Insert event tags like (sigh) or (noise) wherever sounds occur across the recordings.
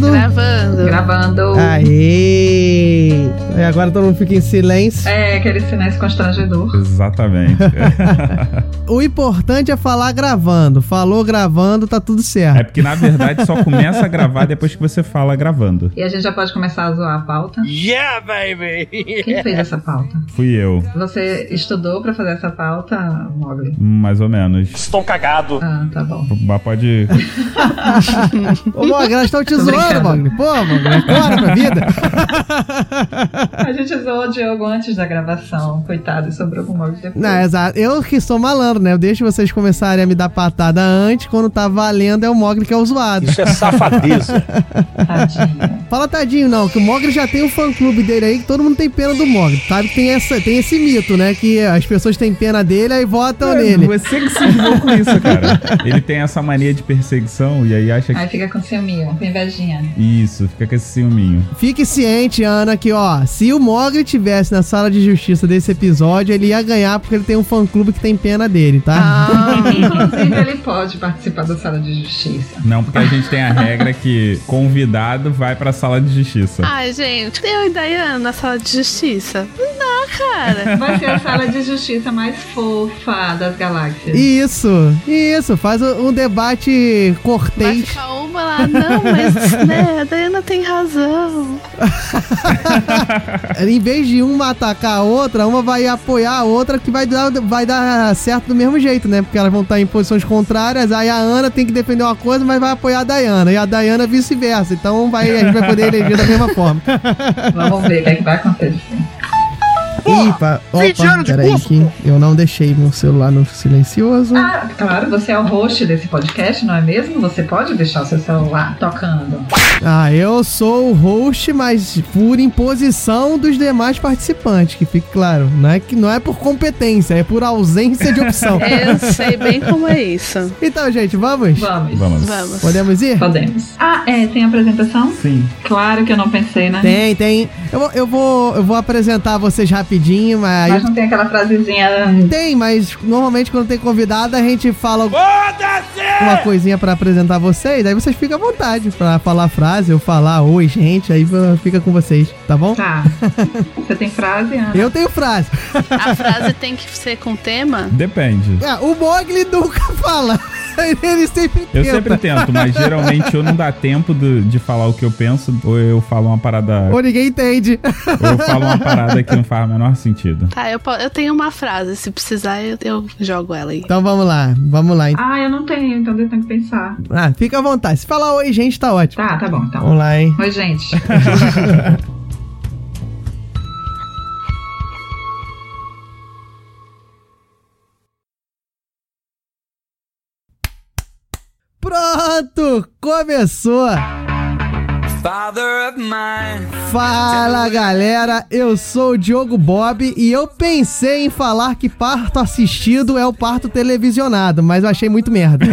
Gravando? Gravando. Gravando. Aê! E agora todo mundo fica em silêncio. É, aquele silêncio constrangedor. Exatamente. (laughs) O importante é falar gravando. Falou gravando, tá tudo certo. é porque, na verdade, só começa a gravar depois que você fala gravando. E a gente já pode começar a zoar a pauta. Yeah, baby! Quem fez essa pauta? Fui eu, Você estudou pra fazer essa pauta, Mogli? mais ou menos. Estou cagado. Ah, tá bom. Mas pode. (laughs) Ô, Mogli, elas estão te Tô zoando. Mogli. Pô, Mogli, acorda pra vida. (laughs) A gente zoou o Diogo antes da gravação. Coitado, e sobrou pro Mogli depois. Não, exato. Eu que sou malandro, né? Eu deixo vocês começarem a me dar patada antes. Quando tá valendo, é o Mogli que é o zoado. Isso é safadeza. (laughs) Tadinha. Fala tadinho, não, que o Mogli já tem um fã-clube dele aí, que todo mundo tem pena do Mogli. Sabe que tem, essa, tem esse mito, né? Que as pessoas têm pena dele aí votam É, nele. Você que se esmou com isso, cara. (laughs) Ele tem essa mania de perseguição e aí acha que. Aí fica com ciúminho, com invejinha. Isso, fica com esse ciúminho. Fique ciente, Ana, que ó, se o Mogli tivesse na sala de justiça desse episódio, ele ia ganhar porque ele tem um fã-clube que tem pena dele, tá? Ah, (laughs) Inclusive, ele pode participar da sala de justiça. Não, porque a gente tem a regra que convidado vai pra sala de justiça. Ai, gente, eu e Dayana na sala de justiça. Não, cara. Vai ser a sala de justiça mais fofa das galáxias. Isso, isso, faz um debate Vai cortês. ficar uma lá, não, mas né, a Dayana tem razão. (laughs) (laughs) em vez de uma atacar a outra, uma vai apoiar a outra que vai dar, vai dar certo do mesmo jeito, né? Porque elas vão estar em posições contrárias, aí a Ana tem que defender uma coisa, mas vai apoiar a Dayana, e a Dayana vice-versa. Então vai, a gente vai poder eleger da mesma forma. (laughs) Vamos ver o que, é vai acontecer. Ipa, 20 opa, peraí que eu não deixei meu celular no silencioso. Ah, claro, você é o host desse podcast, não é mesmo? Você pode deixar o seu celular tocando. Ah, eu sou o host, mas por imposição dos demais participantes, que fique claro. Não é, que, não é por competência, é por ausência de opção. (laughs) Eu sei bem como é isso. Então, gente, vamos? Vamos. Vamos. Vamos. Podemos ir? Podemos. Ah, é, tem apresentação? Sim. Claro que eu não pensei, né? Tem, tem. Eu, vou- eu, vou, eu vou apresentar vocês rapidinho, mas. Mas não tem aquela frasezinha. Tem, mas normalmente quando tem convidado a gente fala uma coisinha pra apresentar vocês, aí vocês ficam à vontade pra falar a frase ou falar oi, gente, aí fica com vocês, tá bom? Tá. (laughs) Você tem frase, Ana? Eu tenho frase. A frase tem que ser com tema? Depende. É, o Mogli nunca fala. (laughs) Ele sempre Eu tenta. sempre tento, mas geralmente ou não dá tempo do- de falar o que eu penso, ou eu falo uma parada. Ou ninguém entende. ou eu falo uma parada que não faz o menor sentido. Tá, eu, eu tenho uma frase. Se precisar, eu, eu jogo ela aí. Então vamos lá, vamos lá. Ah, eu não tenho, então eu tenho que pensar. Ah, fica à vontade. Se falar oi, gente, tá ótimo. Tá, tá bom, então. Vamos lá, hein? Oi, gente. (laughs) Pronto, começou. Father of mine. Fala galera, eu sou o Diogo Bob e eu pensei em falar que parto assistido é o parto televisionado, mas eu achei muito merda.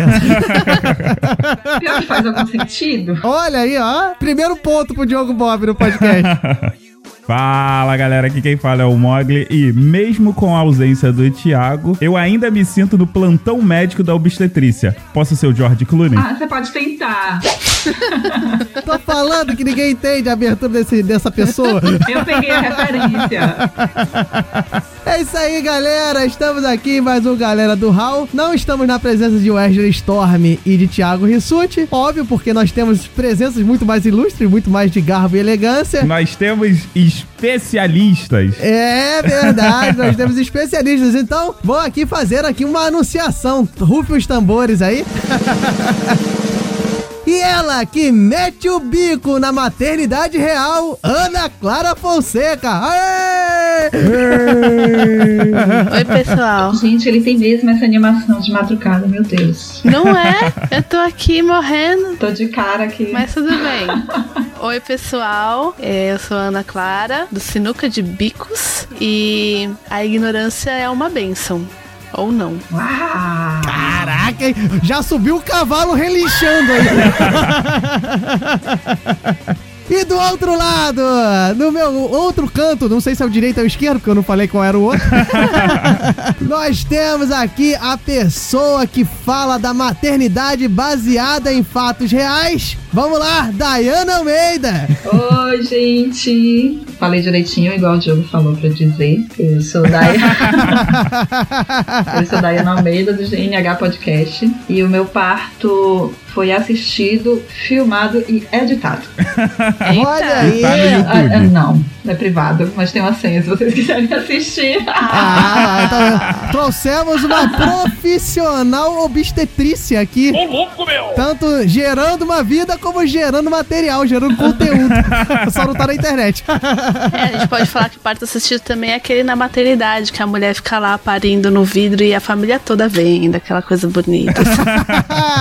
Pior que faz algum sentido. Olha aí, ó. Primeiro ponto pro Diogo Bob no podcast. (laughs) Fala galera, aqui quem fala é o Mogli e mesmo com a ausência do Thiago, eu ainda me sinto no plantão médico da obstetrícia. Posso ser o George Clooney? Ah, você pode tentar. (laughs) Tô falando que ninguém entende a abertura desse, dessa pessoa. Eu peguei a referência. É isso aí, galera. Estamos aqui em mais um Galera do Hall. Não estamos na presença de Wesley Storm e de Thiago Rissuti. Óbvio, porque nós temos presenças muito mais ilustres, muito mais de garbo e elegância. Nós temos especialistas. É verdade, nós temos especialistas. Então, vou aqui fazer aqui uma anunciação. Rufe os tambores aí. (laughs) E ela que mete o bico na maternidade real, Ana Clara Fonseca. Aê! (laughs) Oi, pessoal. Gente, ele tem mesmo essa animação de madrugada, meu Deus. Não é? Eu tô aqui morrendo. Tô de cara aqui. Mas tudo bem. (laughs) Oi, pessoal. É, Eu sou a Ana Clara, do Sinuca de Bicos. E a ignorância é uma bênção. Ou não. Uau! Caraca, hein? já subiu o cavalo relinchando aí. E do outro lado, no meu outro canto, não sei se é o direito ou o esquerdo, porque eu não falei qual era o outro. (laughs) Nós temos aqui a pessoa que fala da maternidade baseada em fatos reais. Vamos lá, Dayana Almeida. Oi, gente. Falei direitinho, igual o Diogo falou pra dizer. Eu sou Dayana. (laughs) eu sou Dayana Almeida, do GNH Podcast. E o meu parto foi assistido, filmado e editado. Olha aí. Tá no YouTube. Ah, ah, não, é privado, mas tem uma senha se vocês quiserem (laughs) assistir. Ah, então, trouxemos uma profissional obstetrícia aqui. Ô, louco, meu! Tanto gerando uma vida como gerando material, gerando conteúdo. (laughs) Só não tá na internet. É, a gente pode falar que parto assistido também é aquele na maternidade, que a mulher fica lá parindo no vidro e a família toda vendo, aquela coisa bonita.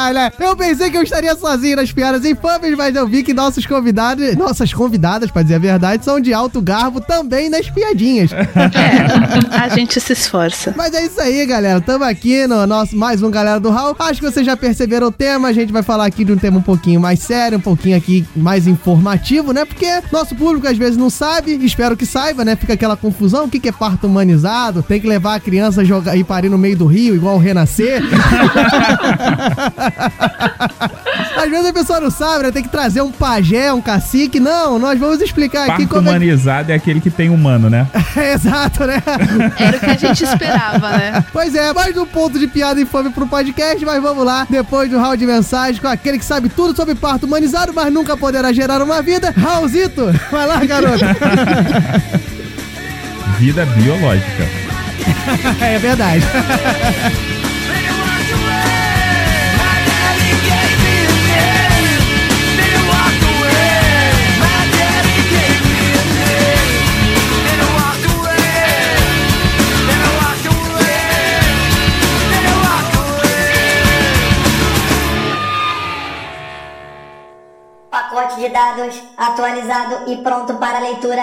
Olha, eu pensei que eu estaria sozinho nas piadas infames, mas eu vi que nossos convidados, nossas convidadas, pra dizer a verdade, são de alto garbo também nas piadinhas. É, a gente se esforça. Mas é isso aí, galera. Tamo aqui no nosso mais um Galera do Hall. Acho que vocês já perceberam o tema. A gente vai falar aqui de um tema um pouquinho mais sério, um pouquinho aqui mais informativo, né? Porque nosso público às vezes não sabe, espero que saiba, né? Fica aquela confusão. O que que é parto humanizado? Tem que levar a criança a jogar e parir no meio do rio, igual o renascer. (laughs) Às vezes a pessoa não sabe, né? Tem que trazer um pajé, um cacique. Não, nós vamos explicar aqui Parto como é... humanizado é aquele que tem humano, né? (laughs) Exato, né? Era o que a gente esperava, né? Pois é, mais um ponto de piada infame pro podcast, mas vamos lá, depois do round de mensagens com aquele que sabe tudo sobre parto humanizado, mas nunca poderá gerar uma vida, Raulzito. Vai lá, garoto. Vida biológica. (laughs) é verdade. De dados atualizado e pronto para leitura.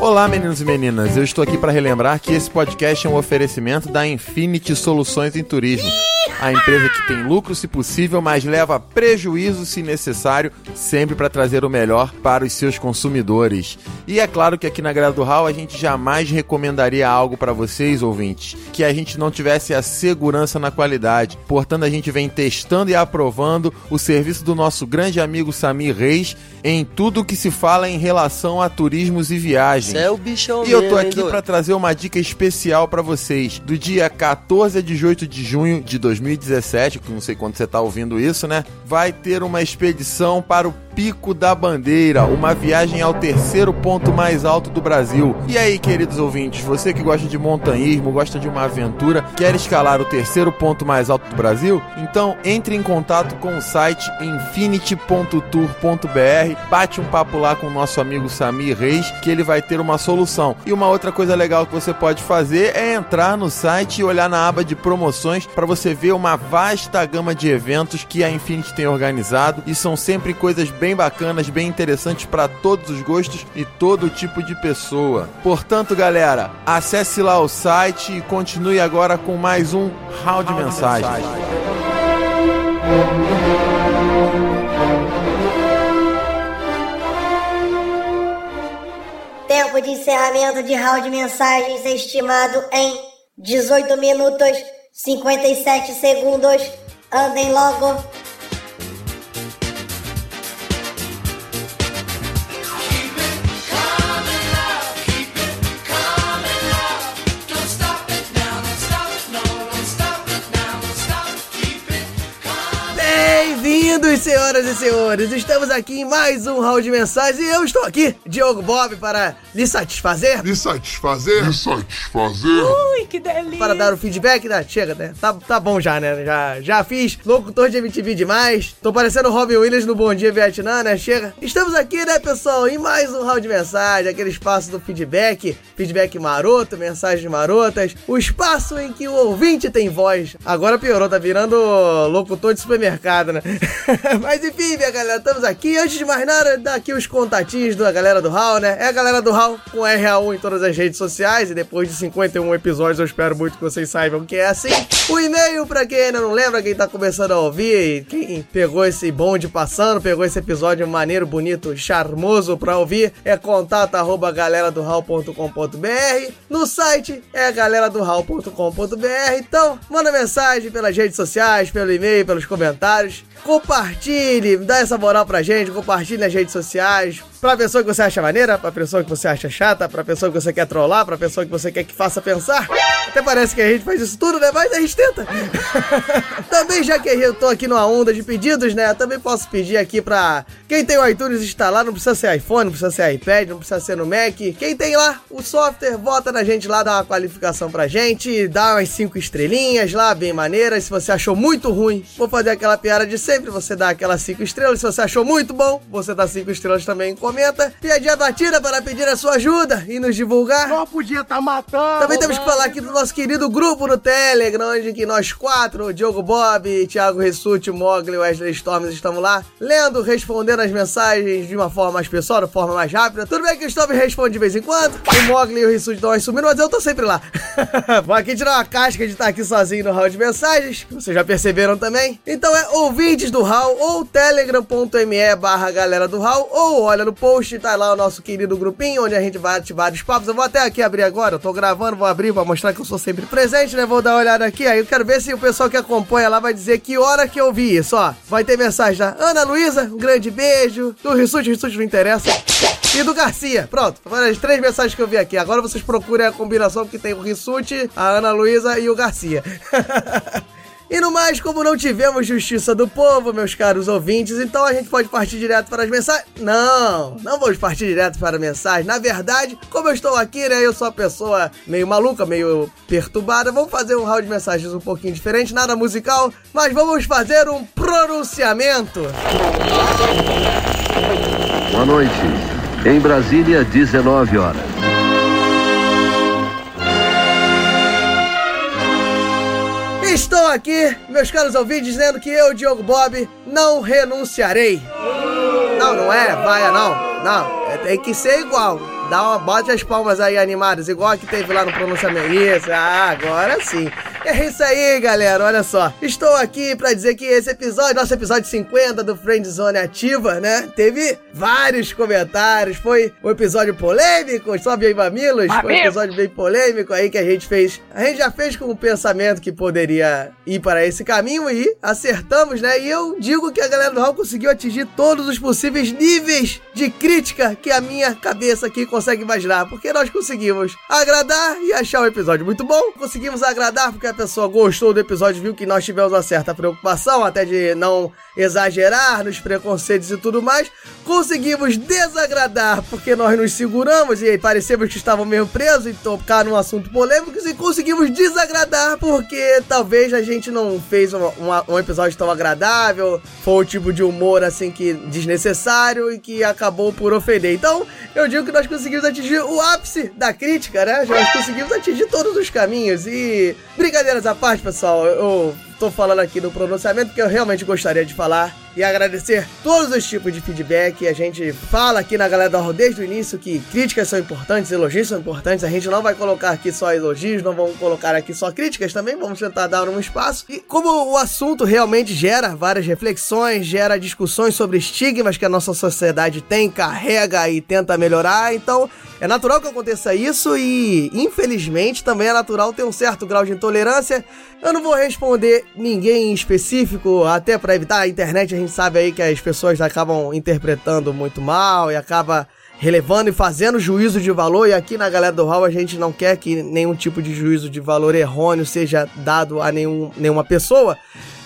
Olá, meninos e meninas. Eu estou aqui para relembrar que esse podcast é um oferecimento da Infinity Soluções em Turismo. A empresa que tem lucro se possível, mas leva prejuízo se necessário, sempre para trazer o melhor para os seus consumidores. E é claro que aqui na Hall a gente jamais recomendaria algo para vocês, ouvintes, que a gente não tivesse a segurança na qualidade. Portanto, a gente vem testando e aprovando o serviço do nosso grande amigo Samir Reis em tudo que se fala em relação a turismos e viagens. Cê é o bichão E eu tô aqui para trazer uma dica especial para vocês. Do dia 14 a 18 de junho de 2017, que não sei quando você tá ouvindo isso, né? Vai ter uma expedição para o Pico da Bandeira, uma viagem ao terceiro ponto mais alto do Brasil. E aí, queridos ouvintes, você que gosta de montanhismo, gosta de uma aventura, quer escalar o terceiro ponto mais alto do Brasil? Então entre em contato com o site infinity.tour.br, bate um papo lá com o nosso amigo Samir Reis, que ele vai ter uma solução. E uma outra coisa legal que você pode fazer é entrar no site e olhar na aba de promoções para você ver uma vasta gama de eventos que a Infinity tem organizado e são sempre coisas bem bacanas, bem interessantes para todos os gostos e todo tipo de pessoa. Portanto, galera, acesse lá o site e continue agora com mais um round de mensagens. Tempo de encerramento de round de mensagens estimado em 18 minutos 57 segundos. Andem logo. Bem-vindos, senhoras e senhores! Estamos aqui em mais um round de mensagens e eu estou aqui, Diogo Bob, para lhe satisfazer, Me satisfazer? Me satisfazer? para dar o feedback. Né? Chega, né? Tá, tá bom já, né? Já, já fiz locutor de MTV demais. Tô parecendo o Robin Williams no Bom Dia Vietnã, né? Chega. Estamos aqui, né, pessoal, em mais um round de mensagem, aquele espaço do feedback, feedback maroto, mensagens marotas, o espaço em que o ouvinte tem voz. Agora piorou, tá virando locutor de supermercado, né? (laughs) (laughs) Mas enfim, minha galera, estamos aqui. Antes de mais nada, dar aqui os contatinhos da galera do Hall, né? É a galera do Hall com RAU em todas as redes sociais. E depois de 51 episódios, eu espero muito que vocês saibam que é assim. O e-mail, pra quem ainda não lembra, quem tá começando a ouvir, quem pegou esse bonde passando, pegou esse episódio maneiro, bonito, charmoso pra ouvir, é contato arroba galera do. No site é galera do. Então, manda mensagem pelas redes sociais, pelo e-mail, pelos comentários. Compartilhe, dá essa moral pra gente, compartilhe nas redes sociais. Pra pessoa que você acha maneira, pra pessoa que você acha chata, pra pessoa que você quer trollar, pra pessoa que você quer que faça pensar. Até parece que a gente faz isso tudo, né? Mas a gente tenta. (laughs) também, já que eu tô aqui numa onda de pedidos, né? Também posso pedir aqui pra quem tem o iTunes instalar, não precisa ser iPhone, não precisa ser iPad, não precisa ser no Mac. Quem tem lá o software, vota na gente lá, dá uma qualificação pra gente, dá umas cinco estrelinhas lá, bem maneiras. Se você achou muito ruim, vou fazer aquela piada de sempre, você dá aquelas cinco estrelas. Se você achou muito bom, você dá cinco estrelas também, comenta. Piadinha batida para pedir a sua ajuda e nos divulgar. Só podia tá matando. Também temos que falar aqui do nosso querido grupo no Telegram, onde que nós quatro, Diogo Bob, Thiago Rissuti, Mogli e Wesley Storms estamos lá, lendo, respondendo as mensagens de uma forma mais pessoal, de forma mais rápida. Tudo bem que o Storm responde de vez em quando, o Mogli e o Rissuti estão sumindo, mas eu tô sempre lá. (laughs) Vou aqui tirar uma casca de estar aqui sozinho no hall de mensagens, que vocês já perceberam também. Então é ouvintes do hall ou telegram.me barra galera do hall, ou olha no post, tá lá o nosso querido grupinho, onde a gente vai ativar os papos. Eu vou até aqui abrir agora, eu tô gravando, vou abrir pra mostrar que eu sou sempre presente, né? Vou dar uma olhada aqui, aí eu quero ver se o pessoal que acompanha lá vai dizer que hora que eu vi isso, ó. Vai ter mensagem da Ana Luísa, um grande beijo, do Rissuti, Rissuti não interessa. E do Garcia. Pronto, foram as três mensagens que eu vi aqui. Agora vocês procurem a combinação que tem o Rissuti, a Ana Luísa e o Garcia. (laughs) E no mais, como não tivemos justiça do povo, meus caros ouvintes, então a gente pode partir direto para as mensagens? Não, não vamos partir direto para a mensagem. Na verdade, como eu estou aqui, né, eu sou uma pessoa meio maluca, meio perturbada, vamos fazer um round de mensagens um pouquinho diferente, nada musical, mas vamos fazer um pronunciamento. Boa noite. Em Brasília, 19 horas. Estou aqui, meus caros ouvintes, dizendo que eu, Diogo Bob, não renunciarei. Não, não é, vaia não. Não, é- tem que ser igual. Dá uma, bote as palmas aí animadas, igual a que teve lá no pronunciamento. Isso, ah, agora sim. É isso aí, galera, olha só. Estou aqui pra dizer que esse episódio, nosso episódio 50 do Friend Zone Ativa, né? Teve vários comentários, foi um episódio polêmico, sobe aí mamilos, foi um episódio bem polêmico aí que a gente fez. A gente já fez com o pensamento que poderia ir para esse caminho e acertamos, né? E eu digo que a galera do Hall conseguiu atingir todos os possíveis níveis de crítica que a minha cabeça aqui consegue imaginar, porque nós conseguimos agradar e achar o episódio muito bom. Conseguimos agradar porque a pessoa gostou do episódio, viu que nós tivemos uma certa preocupação, até de não exagerar nos preconceitos e tudo mais. Conseguimos desagradar porque nós nos seguramos e parecemos que estavam meio presos e tocar num assunto polêmico. E conseguimos desagradar porque talvez a gente não fez um, um- um episódio tão agradável, foi o tipo de humor assim que desnecessário e que acabou por ofender. Então, eu digo que nós conseguimos atingir o ápice da crítica, né? Nós conseguimos atingir todos os caminhos e brincadeiras à parte, pessoal, eu tô falando aqui no pronunciamento porque eu realmente gostaria de falar e agradecer todos os tipos de feedback. A gente fala aqui na galera da Horror desde o início que críticas são importantes, elogios são importantes. A gente não vai colocar aqui só elogios, não vamos colocar aqui só críticas também, vamos tentar dar um espaço. E como o assunto realmente gera várias reflexões, gera discussões sobre estigmas que a nossa sociedade tem, carrega e tenta melhorar, então é natural que aconteça isso e, infelizmente, também é natural ter um certo grau de intolerância. Eu não vou responder ninguém em específico, até para evitar a internet, a gente sabe aí que as pessoas acabam interpretando muito mal e acaba relevando e fazendo juízo de valor. E aqui na galera do Hall a gente não quer que nenhum tipo de juízo de valor errôneo seja dado a nenhum, nenhuma pessoa.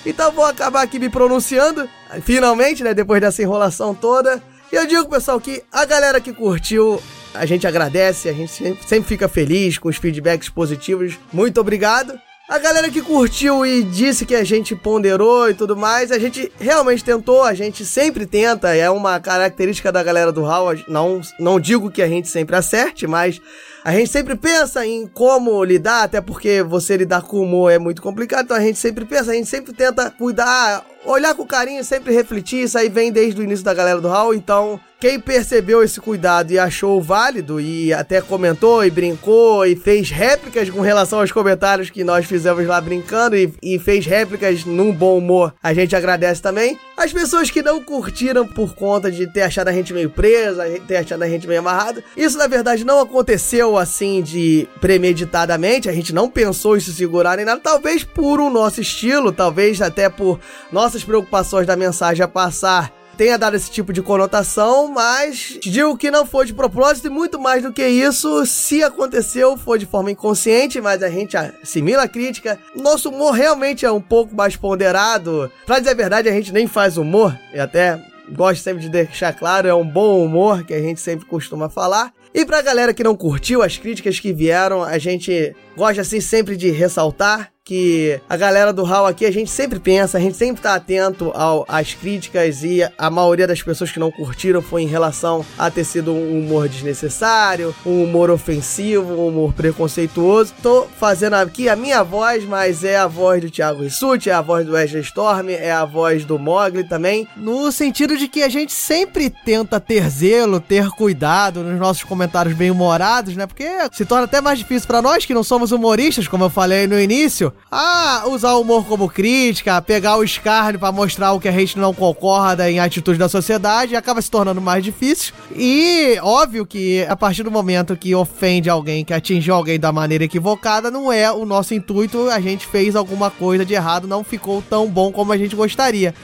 Então vou acabar aqui me pronunciando, finalmente, né, depois dessa enrolação toda. E eu digo, pessoal, que a galera que curtiu a gente agradece, a gente sempre, sempre fica feliz com os feedbacks positivos. Muito obrigado. A galera que curtiu e disse que a gente ponderou e tudo mais, a gente realmente tentou, a gente sempre tenta, é uma característica da galera do Hall. Não, não digo que a gente sempre acerte, mas a gente sempre pensa em como lidar, até porque você lidar com humor é muito complicado, então a gente sempre pensa, a gente sempre tenta cuidar olhar com carinho, sempre refletir, isso aí vem desde o início da galera do Hall, então quem percebeu esse cuidado e achou válido e até comentou e brincou e fez réplicas com relação aos comentários que nós fizemos lá brincando e, e fez réplicas num bom humor, a gente agradece também. As pessoas que não curtiram por conta de ter achado a gente meio presa, ter achado a gente meio amarrado, isso na verdade não aconteceu assim de premeditadamente, a gente não pensou em se segurar nem nada, talvez por o nosso estilo, talvez até por nossas preocupações da mensagem a passar tenha dado esse tipo de conotação, mas digo que não foi de propósito e muito mais do que isso, se aconteceu, foi de forma inconsciente, mas a gente assimila a crítica. Nosso humor realmente é um pouco mais ponderado. Pra dizer a verdade, a gente nem faz humor, e até gosto sempre de deixar claro, é um bom humor que a gente sempre costuma falar. E pra galera que não curtiu as críticas que vieram, a gente gosta assim sempre de ressaltar que a galera do HAL aqui, a gente sempre pensa, a gente sempre tá atento ao, às críticas e a maioria das pessoas que não curtiram foi em relação a ter sido um humor desnecessário, um humor ofensivo, um humor preconceituoso. Tô fazendo aqui a minha voz, mas é a voz do Thiago Rissuti, é a voz do Wesley Storm, é a voz do Mogli também, no sentido de que a gente sempre tenta ter zelo, ter cuidado nos nossos comentários bem-humorados, né? Porque se torna até mais difícil para nós que não somos humoristas, como eu falei no início, ah, usar o humor como crítica, pegar o escárnio para mostrar o que a gente não concorda em atitudes da sociedade, acaba se tornando mais difícil. E óbvio que a partir do momento que ofende alguém, que atinge alguém da maneira equivocada, não é o nosso intuito, a gente fez alguma coisa de errado, não ficou tão bom como a gente gostaria.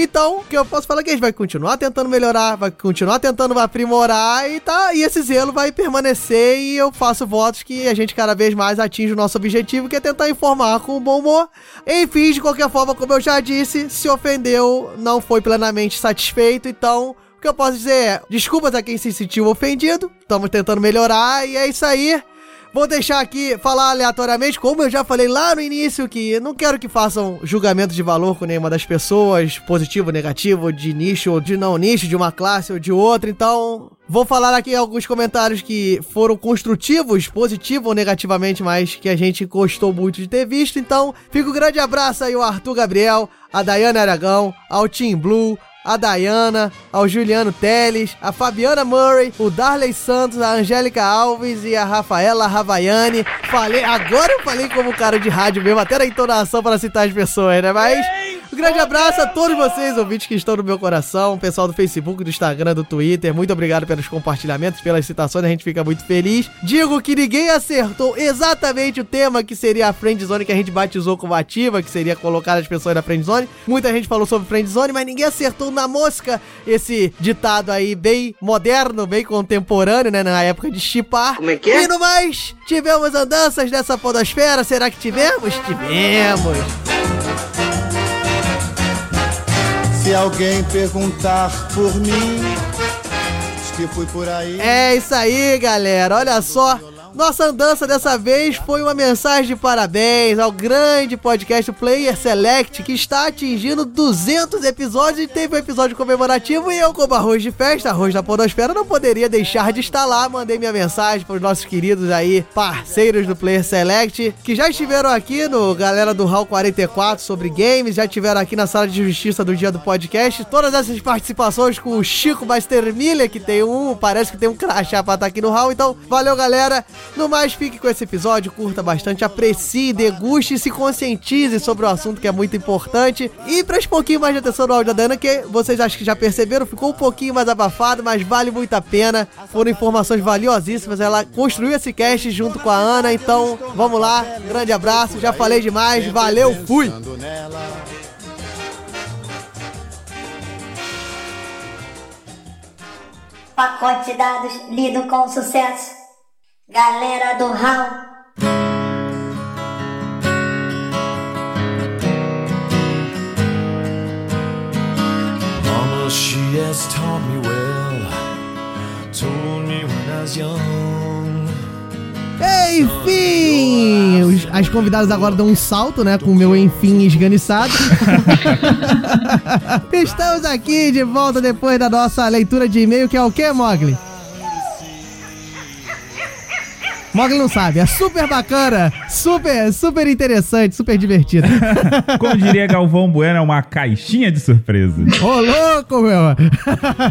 Então, o que eu posso falar é que a gente vai continuar tentando melhorar, vai continuar tentando aprimorar e tá, e esse zelo vai permanecer e eu faço votos que a gente cada vez mais atinja o nosso objetivo, que é tentar informar com bom humor. Enfim, de qualquer forma, como eu já disse, se ofendeu, não foi plenamente satisfeito, então o que eu posso dizer é, desculpas a quem se sentiu ofendido, estamos tentando melhorar e é isso aí. Vou deixar aqui falar aleatoriamente, como eu já falei lá no início, que não quero que façam julgamento de valor com nenhuma das pessoas, positivo, negativo, de nicho ou de não nicho, de uma classe ou de outra. Então, vou falar aqui alguns comentários que foram construtivos, positivo ou negativamente, mas que a gente gostou muito de ter visto. Então, fica um grande abraço aí ao Arthur Gabriel, a Dayana Aragão, ao Team Blue, a Dayana, ao Juliano Teles, a Fabiana Murray, o Darley Santos, a Angélica Alves e a Rafaela Ravaiani. Falei, agora eu falei como cara de rádio mesmo, até na entonação para citar as pessoas, né? Mas um grande abraço a todos vocês, ouvintes que estão no meu coração, pessoal do Facebook, do Instagram, do Twitter. Muito obrigado pelos compartilhamentos, pelas citações, a gente fica muito feliz. Digo que ninguém acertou exatamente o tema que seria a Friendzone que a gente batizou como ativa, que seria colocar as pessoas na Friendzone. Muita gente falou sobre Friendzone, mas ninguém acertou na mosca esse ditado aí bem moderno, bem contemporâneo, né? Na época de chipar. Como é que é? E no mais, tivemos andanças dessa podosfera. Será que tivemos? Tivemos. Se alguém perguntar por mim, diz que fui por aí. É isso aí, galera. Olha só. Nossa andança dessa vez foi uma mensagem de parabéns ao grande podcast Player Select, que está atingindo 200 episódios e teve um episódio comemorativo. E eu, como arroz de festa, arroz da Podosfera, não poderia deixar de estar lá. Mandei minha mensagem para os nossos queridos aí, parceiros do Player Select, que já estiveram aqui no Galera do Hall 44 sobre games, já estiveram aqui na sala de justiça do dia do podcast. Todas essas participações com o Chico Master Miller, que tem um, parece que tem um crachá pra estar aqui no Hall. Então, valeu, galera. No mais, fique com esse episódio, curta bastante, aprecie, deguste e se conscientize sobre o assunto que é muito importante. E preste um pouquinho mais de atenção no áudio da Dana, que vocês acho que já perceberam, ficou um pouquinho mais abafado, mas vale muito a pena. Foram informações valiosíssimas. Ela construiu esse cast junto com a Ana, então vamos lá. Grande abraço, já falei demais, valeu, fui! Pacote de dados lido com sucesso. Galera do Hall. Mama, she has taught me well. Told me when I was young. Enfim, os- as convidadas agora dão um salto, né? Com o meu enfim esganiçado. (laughs) Estamos aqui de volta depois da nossa leitura de e-mail, que é o que, Mogli? Mogli não sabe. É super bacana, super, super interessante, super divertido. (laughs) Como diria Galvão Bueno, é uma caixinha de surpresa. Ô, louco, meu.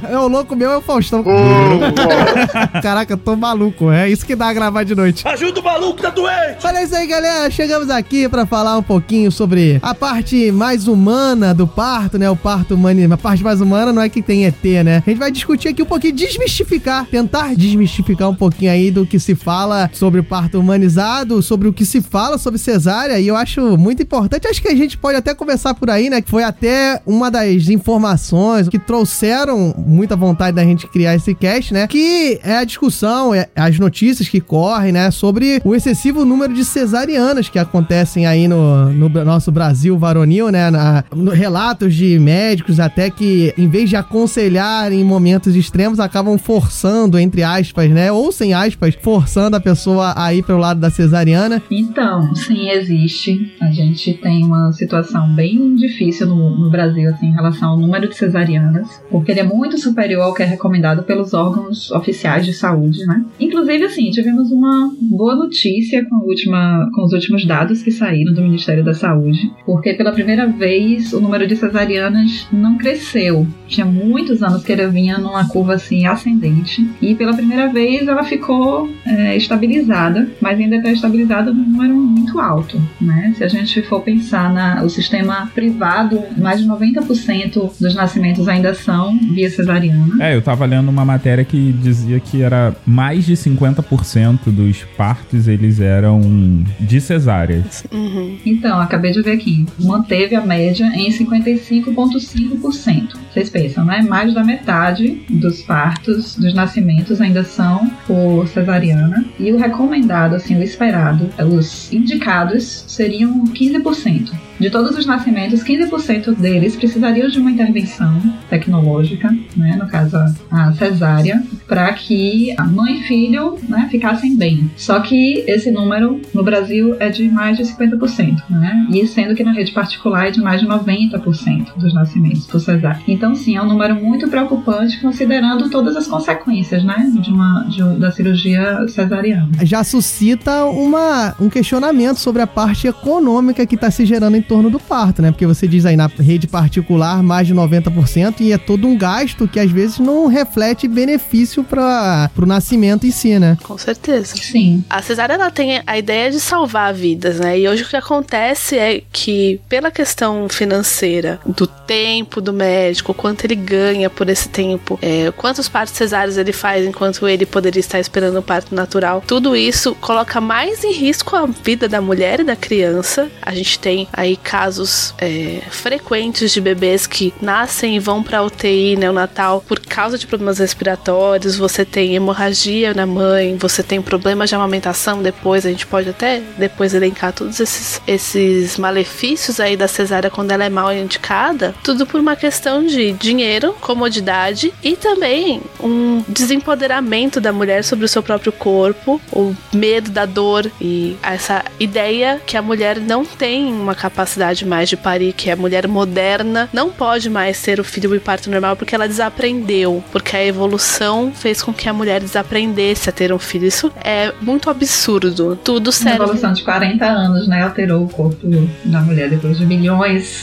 É o louco meu é o Faustão. Caraca, eu tô maluco. É isso que dá a gravar de noite. Ajuda o maluco, tá doente! Olha isso aí, galera. Chegamos aqui pra falar um pouquinho sobre a parte mais humana do parto, né? O parto humano. A parte mais humana não é que tem ET, né? A gente vai discutir aqui um pouquinho, desmistificar, tentar desmistificar um pouquinho aí do que se fala sobre o parto humanizado, sobre o que se fala sobre cesárea. E eu acho muito importante. Acho que a gente pode até começar por aí, né? Que foi até uma das informações que trouxeram muita vontade da gente criar esse cast, né? Que é a discussão, é as notícias que correm, né? Sobre o excessivo número de cesarianas que acontecem aí no, no nosso Brasil varonil, né? Na, relatos de médicos até que, em vez de aconselhar em momentos extremos, acabam forçando, entre aspas, né? Ou sem aspas, forçando a pessoa a ir pelo lado da cesariana. Então, sim, existe. A gente tem uma situação bem difícil no, no Brasil, assim, em relação ao número de cesarianas, porque ele é muito superior ao que é recomendado pelos órgãos oficiais de saúde, né? Inclusive, assim, tivemos uma boa notícia com, última, com os últimos dados que saíram do Ministério da Saúde, porque pela primeira vez o número de cesarianas não cresceu. Tinha muitos anos que ele vinha numa curva assim ascendente e pela primeira vez ela ficou é, estabilizada, mas ainda está estabilizada num número muito alto, né? Se a gente for pensar na o sistema privado, mais de 90% dos nascimentos ainda são via cesariana. É, eu tava lendo uma matéria que dizia que era mais de 50% dos partos eles eram de cesáreas. Uhum. Então, acabei de ver aqui. Manteve a média em 55,5%. Vocês pensam, né? Mais da metade dos partos, dos nascimentos ainda são por cesariana. E recomendado, assim, o esperado, os indicados seriam 15%. De todos os nascimentos, 15% deles precisariam de uma intervenção tecnológica, né, no caso a cesárea, para que a mãe e filho né, ficassem bem. Só que esse número no Brasil é de mais de 50%, né, e sendo que na rede particular é de mais de 90% dos nascimentos por cesárea. Então, sim, é um número muito preocupante considerando todas as consequências né, de uma, de, da cirurgia cesariana. Já suscita uma, um questionamento sobre a parte econômica que está se gerando em torno do parto, né? Porque você diz aí na rede particular mais de 90% e é todo um gasto que às vezes não reflete benefício para o nascimento em si, né? Com certeza. Sim. A cesárea ela tem a ideia de salvar vidas, né? E hoje o que acontece é que pela questão financeira, do tempo do médico, quanto ele ganha por esse tempo, é, quantos partos cesáreos ele faz enquanto ele poderia estar esperando o parto natural, tudo isso coloca mais em risco a vida da mulher e da criança. A gente tem aí casos é, frequentes de bebês que nascem e vão para UTI neonatal por causa de problemas respiratórios. Você tem hemorragia na mãe, você tem problemas de amamentação depois. A gente pode até depois elencar todos esses, esses malefícios aí da cesárea quando ela é mal indicada. Tudo por uma questão de dinheiro, comodidade e também um desempoderamento da mulher sobre o seu próprio corpo, o medo da dor e essa ideia que a mulher não tem uma capacidade mais de parir, que a mulher moderna não pode mais ter o filho em parto normal porque ela desaprendeu, porque a evolução fez com que a mulher desaprendesse a ter um filho. Isso é muito absurdo. Tudo Uma serve. evolução de 40 anos, né? Alterou o corpo da mulher depois de milhões.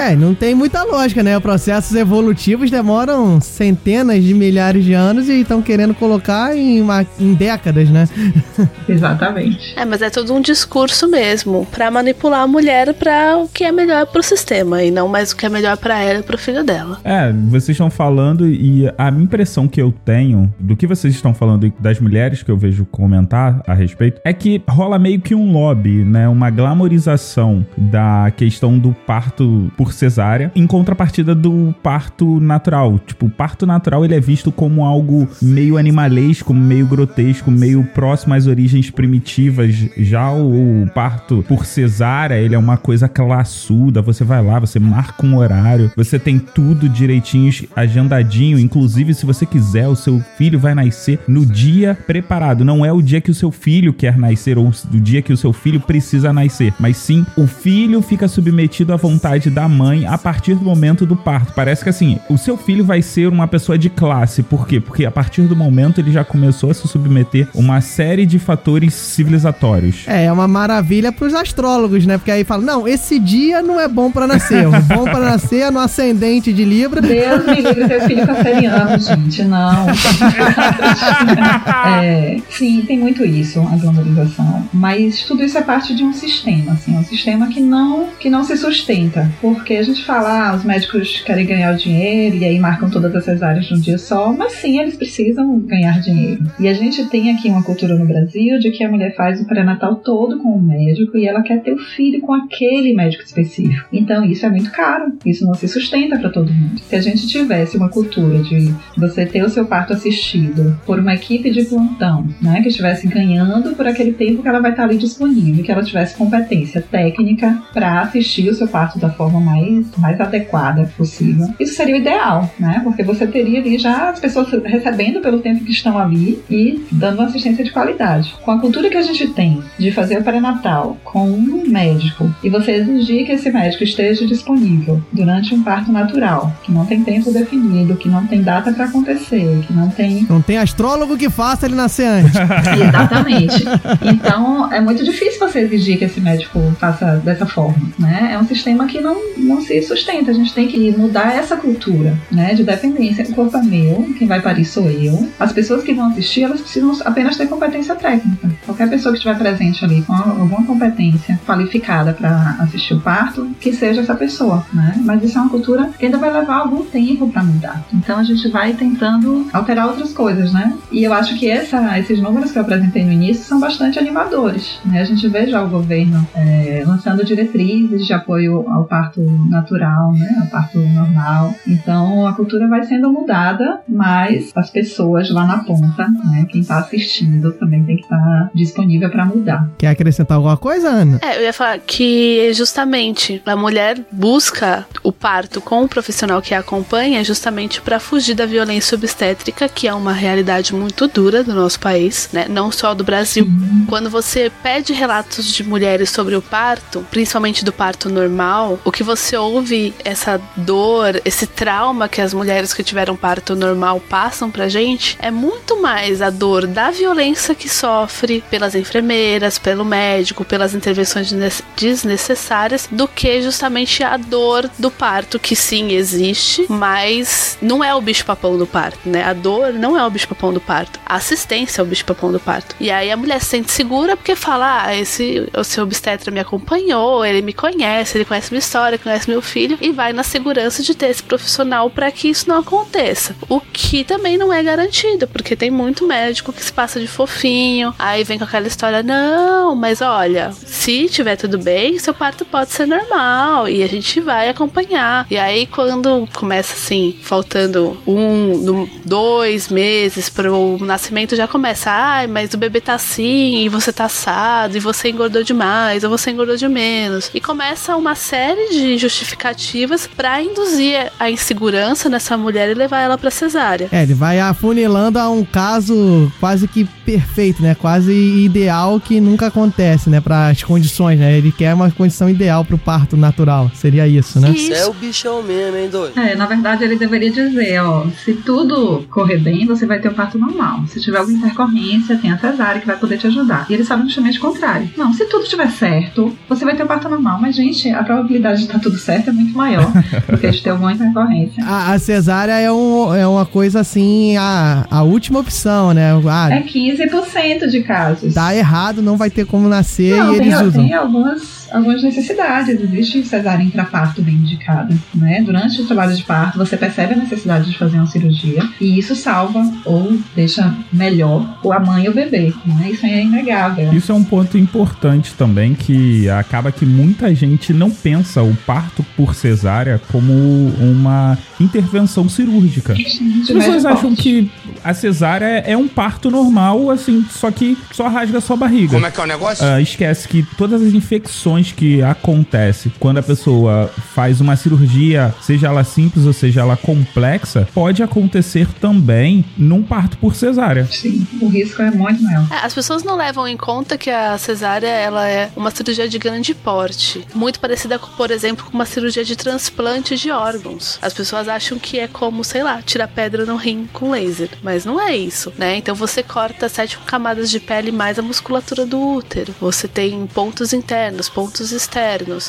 É, não tem muita lógica, né? Processos evolutivos demoram centenas de milhares de anos e estão querendo colocar em, uma- em décadas, né? (laughs) Exatamente. É, mas é todo um discurso mesmo pra manipular a mulher o que é melhor pro sistema e não mais o que é melhor pra ela e pro filho dela. É, vocês estão falando e a impressão que eu tenho do que vocês estão falando e das mulheres que eu vejo comentar a respeito é que rola meio que um lobby, né? Uma glamorização da questão do parto por cesárea em contrapartida do parto natural. Tipo, o parto natural ele é visto como algo meio animalesco, meio grotesco, meio próximo às origens primitivas. Já o parto por cesárea, ele é uma coisa classuda, você vai lá, você marca um horário, você tem tudo direitinho, agendadinho, inclusive se você quiser, o seu filho vai nascer no dia preparado, não é o dia que o seu filho quer nascer ou o dia que o seu filho precisa nascer, mas sim o filho fica submetido à vontade da mãe a partir do momento do parto. Parece que assim, o seu filho vai ser uma pessoa de classe, por quê? Porque a partir do momento ele já começou a se submeter a uma série de fatores civilizatórios. É, é uma maravilha pros astrólogos, né? Porque aí fala, não, esse dia não é bom pra nascer. O bom pra nascer é no ascendente de Libra. Deus me livre ter filho canceriano, gente, não. (laughs) é, sim, tem muito isso, a glamorização. Mas tudo isso é parte de um sistema, assim, um sistema que não, que não se sustenta. Porque a gente fala, ah, os médicos querem ganhar o dinheiro e aí marcam todas essas áreas num dia só, mas sim, eles precisam ganhar dinheiro. E a gente tem aqui uma cultura no Brasil de que a mulher faz o pré-natal todo com o médico e ela quer ter o filho com aquele médico específico. Então isso é muito caro, isso não se sustenta para todo mundo. Se a gente tivesse uma cultura de você ter o seu parto assistido por uma equipe de plantão, né, que estivesse ganhando por aquele tempo que ela vai estar ali disponível, que ela tivesse competência técnica para assistir o seu parto da forma mais, mais adequada possível, isso seria o ideal, né? Porque você teria ali já as pessoas recebendo pelo tempo que estão ali e dando assistência de qualidade. Com a cultura que a gente tem de fazer o pré-natal com um médico e você exigir que esse médico esteja disponível durante um parto natural, que não tem tempo definido, que não tem data para acontecer, que não tem. Não tem astrólogo que faça ele nascer antes. (laughs) Exatamente. Então é muito difícil você exigir que esse médico faça dessa forma, né? É um sistema que não, não se sustenta. A gente tem que mudar essa cultura, né? De dependência. O corpo é meu, quem vai parir sou eu. As pessoas que vão assistir, elas precisam apenas ter competência técnica. Qualquer pessoa que estiver presente ali com alguma competência qualificada para assistir o parto, que seja essa pessoa, né? Mas isso é uma cultura que ainda vai levar algum tempo para mudar. Então a gente vai tentando alterar outras coisas, né? E eu acho que essa, esses números que eu apresentei no início são bastante animadores, né? A gente vê já o governo é, lançando diretrizes de apoio ao parto natural, né? Ao parto normal. Então a cultura vai sendo mudada, mas as pessoas lá na ponta, né? Quem está assistindo também tem que estar disponível para mudar. Quer acrescentar alguma coisa, Ana? É, eu ia falar que justamente a mulher busca o parto com o profissional que a acompanha justamente para fugir da violência obstétrica, que é uma realidade muito dura do nosso país, né? Não só do Brasil. Quando você pede relatos de mulheres sobre o parto, principalmente do parto normal, o que você ouve essa dor, esse trauma que as mulheres que tiveram parto normal passam pra gente, é muito mais a dor da violência que sofre pelas enfermeiras, pelo médico, pelas intervenções desnecessárias, do que justamente a dor do parto, que sim existe, mas não é o bicho-papão do parto, né? A dor não é o bicho-papão do parto. A assistência é o bicho-papão do parto. E aí a mulher se sente segura porque fala: ah, esse, o seu obstetra me acompanhou, ele me conhece, ele conhece minha história, conhece meu filho, e vai na segurança de ter esse profissional para que isso não aconteça. O que também não é garantido, porque tem muito médico que se passa de fofinho, aí vem com aquela história: não, mas olha, se tiver tudo bem, seu parto pode ser normal e a gente vai acompanhar. E aí, quando começa assim, faltando um, dois meses para o nascimento, já começa: ai, mas o bebê tá assim, e você tá assado, e você engordou demais, ou você engordou de menos. E começa uma série de justificativas para induzir a insegurança nessa mulher e levar ela para cesárea. É, ele vai afunilando a um caso quase que perfeito, né? Quase ideal que nunca acontece, né? Para as condições, né? Ele quer uma condição ideal pro parto natural. Seria isso, né? Isso é o bichão mesmo, hein, doido? É, na verdade ele deveria dizer, ó, se tudo correr bem, você vai ter o parto normal. Se tiver alguma intercorrência, tem a cesárea que vai poder te ajudar. E eles sabem justamente o contrário. Não, se tudo estiver certo, você vai ter o parto normal. Mas, gente, a probabilidade de estar tudo certo é muito maior (laughs) do que de ter alguma intercorrência. A, a cesárea é, um, é uma coisa assim, a, a última opção, né? Ah, é 15% de casos. Dá errado, não vai ter como nascer não, e eles tem, usam. Tem algumas algumas necessidades. Existe cesárea intraparto bem indicada, né? Durante o trabalho de parto, você percebe a necessidade de fazer uma cirurgia e isso salva ou deixa melhor a mãe e o bebê, né? Isso é inegável. Isso é um ponto importante também que acaba que muita gente não pensa o parto por cesárea como uma intervenção cirúrgica. As pessoas acham que a cesárea é um parto normal, assim, só que só rasga sua barriga. Como é que é o negócio? Ah, esquece que todas as infecções que que acontece quando a pessoa faz uma cirurgia, seja ela simples ou seja ela complexa, pode acontecer também num parto por cesárea. Sim, o risco é muito maior. É, As pessoas não levam em conta que a cesárea ela é uma cirurgia de grande porte, muito parecida, com, por exemplo, com uma cirurgia de transplante de órgãos. As pessoas acham que é como, sei lá, tirar pedra no rim com laser, mas não é isso, né? Então você corta sete camadas de pele mais a musculatura do útero. Você tem pontos internos, pontos externos,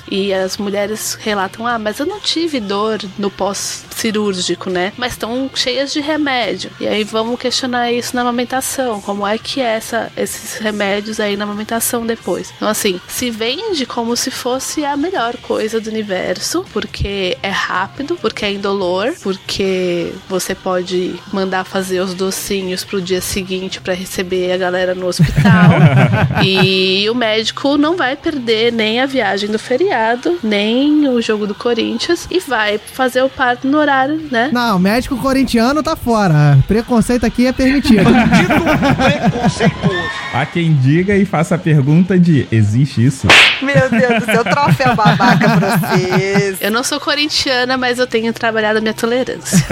e as mulheres relatam: "Ah, mas eu não tive dor no pós-cirúrgico, né? Mas estão cheias de remédio". E aí vamos questionar isso na amamentação, como é que é essa, esses remédios aí na amamentação depois. Então assim, se vende como se fosse a melhor coisa do universo, porque é rápido, porque é indolor, porque você pode mandar fazer os docinhos pro dia seguinte para receber a galera no hospital. (laughs) e o médico não vai perder nem a viagem do feriado, nem o jogo do Corinthians e vai fazer o parto no horário, né? Não, médico corintiano tá fora. Preconceito aqui é permitido. Há quem diga e faça a pergunta de: existe isso? Meu Deus do céu, troféu babaca pra vocês. Eu não sou corintiana, mas eu tenho trabalhado a minha tolerância.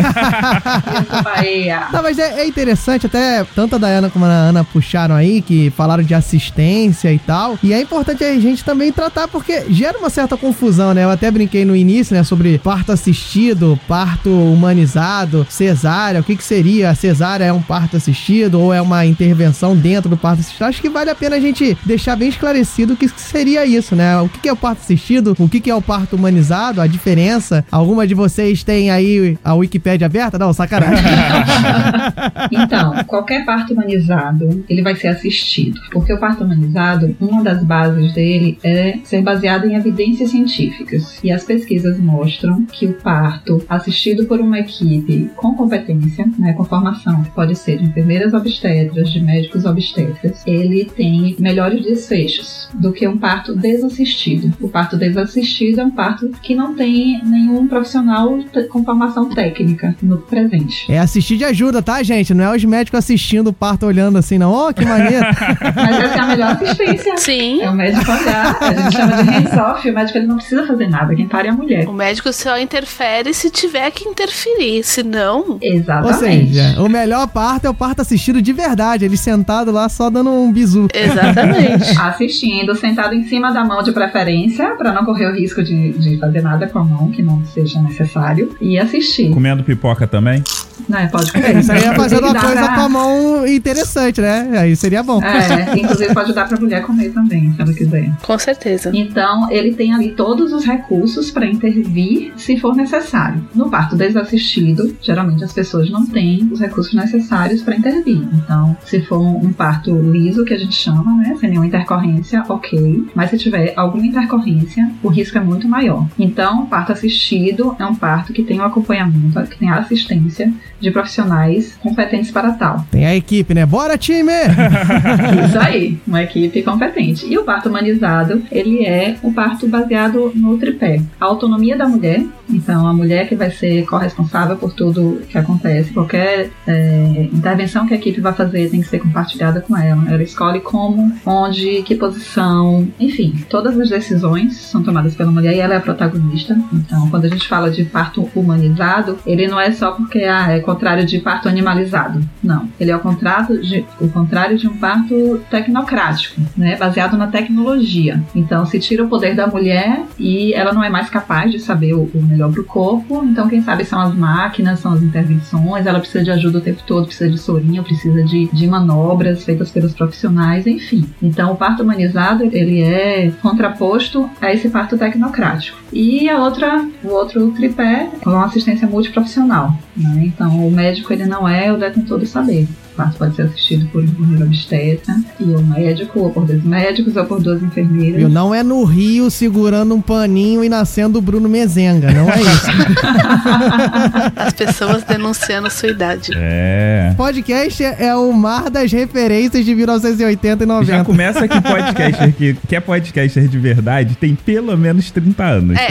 (laughs) Bahia. Não, mas é, é interessante, até tanto a Dayana como a Ana puxaram aí, que falaram de assistência e tal. E é importante a gente também tratar, porque gera uma certa confusão, né? Eu até brinquei no início, né? Sobre parto assistido, parto humanizado, cesárea. O que que seria? A cesárea é um parto assistido ou é uma intervenção dentro do parto assistido? Acho que vale a pena a gente deixar bem esclarecido o que seria isso, né? O que é o parto assistido? O que é o parto humanizado? A diferença? Alguma de vocês tem aí a Wikipédia aberta? Não, sacanagem. (laughs) Então, qualquer parto humanizado, ele vai ser assistido. Porque o parto humanizado, uma das bases dele é ser baseado em evidências científicas. E as pesquisas mostram que o parto assistido por uma equipe com competência, né, com formação, pode ser de enfermeiras obstetras, de médicos obstetras, ele tem melhores desfechos do que um parto desassistido. O parto desassistido é um parto que não tem nenhum profissional com formação técnica no presente. É assistir de ajuda, tá, gente? Não é os médicos assistindo o parto olhando assim, não. Ó, que maneiro. (laughs) Mas essa é a melhor assistência. Sim. É o médico olhar. A gente chama de hands-off. O médico ele não precisa fazer nada. Quem para é a mulher. O médico só interfere se tiver que interferir, se não. Ou Exatamente. seja, o melhor parto é o parto assistido de verdade. Ele sentado lá só dando um bizu. Exatamente. (laughs) Assistindo, sentado em cima da mão de preferência, para não correr o risco de, de fazer nada com a mão que não seja necessário. E assistir. Comendo pipoca também? Né? Pode comer. É, isso aí é fazendo uma coisa pra- com a mão interessante, né? Aí seria bom. É, inclusive pode dar pra mulher comer também, se ela quiser. Com certeza. Então, ele tem ali todos os recursos para intervir se for necessário. No parto desassistido, geralmente as pessoas não têm os recursos necessários para intervir. Então, se for um parto liso, que a gente chama, né, sem nenhuma intercorrência, ok. Mas se tiver alguma intercorrência, o risco é muito maior. Então, parto assistido é um parto que tem o acompanhamento, que tem a assistência de profissionais competentes para tal. Tem a equipe, né? Bora, time! (laughs) Isso aí, uma equipe competente. E o parto humanizado, ele é um parto baseado no tripé. A autonomia da mulher, então a mulher que vai ser corresponsável por tudo que acontece, qualquer é, intervenção que a equipe vai fazer tem que ser compartilhada com ela. Ela escolhe como, onde, que posição, enfim, todas as decisões são tomadas pela mulher e ela é a protagonista. Então, quando a gente fala de parto humanizado, ele não é só porque ah, é contrário de parto animalizado. Não, ele é o contrário de, o contrário de um parto tecnocrático, né, baseado na tecnologia. Então, se tira o poder da mulher e ela não é mais capaz de saber o, o melhor para o corpo. Então, quem sabe são as máquinas, são as intervenções. Ela precisa de ajuda o tempo todo, precisa de sorinho, precisa de, de manobras feitas pelos profissionais, enfim. Então, o parto humanizado ele é contraposto a esse parto tecnocrático. E a outra, o outro tripé com assistência multiprofissional. Né? Então, o médico ele não é o detentor do saber. Parto pode ser assistido por um enfermeiro obstetra e o médico, ou por dois médicos, ou por duas enfermeiras. Viu? Não é no Rio segurando um paninho e nascendo o Bruno Mezenga, não é isso. (laughs) As pessoas denunciando sua idade. É. Podcast é é o mar das referências de 1980 e 90. Já começa que podcaster que, que é podcaster de verdade tem pelo menos 30 anos. É,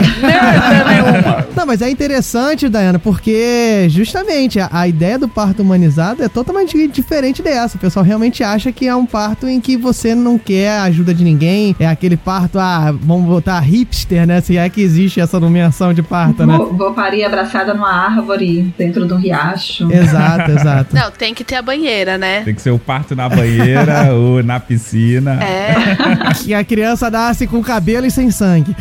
Não, mas é interessante, Dayana, porque justamente a, a ideia do parto humanizado é totalmente diferente dessa. O pessoal realmente acha que é um parto em que você não quer a ajuda de ninguém. É aquele parto, ah, vamos botar hipster, né? Se é que existe essa nomeação de parto, né? Vou, vou parir abraçada numa árvore dentro de um riacho. Exato, (laughs) exato. Não, tem que ter a banheira, né? Tem que ser o parto na banheira (laughs) ou na piscina. É. (laughs) E a criança nasce com cabelo e sem sangue.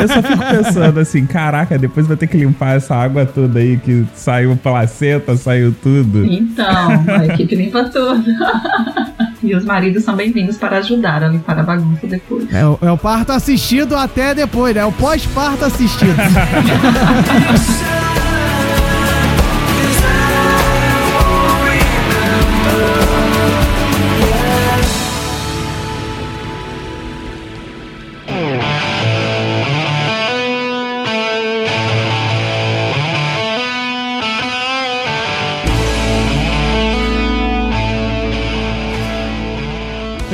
Eu só fico pensando assim, caraca, depois vai ter que limpar essa água toda aí que saiu placenta, saiu tudo. Então, a equipe limpa tudo. (laughs) E os maridos são bem-vindos para ajudar a limpar a bagunça depois. É o, é o parto assistido até depois, né? É o pós-parto assistido. (laughs)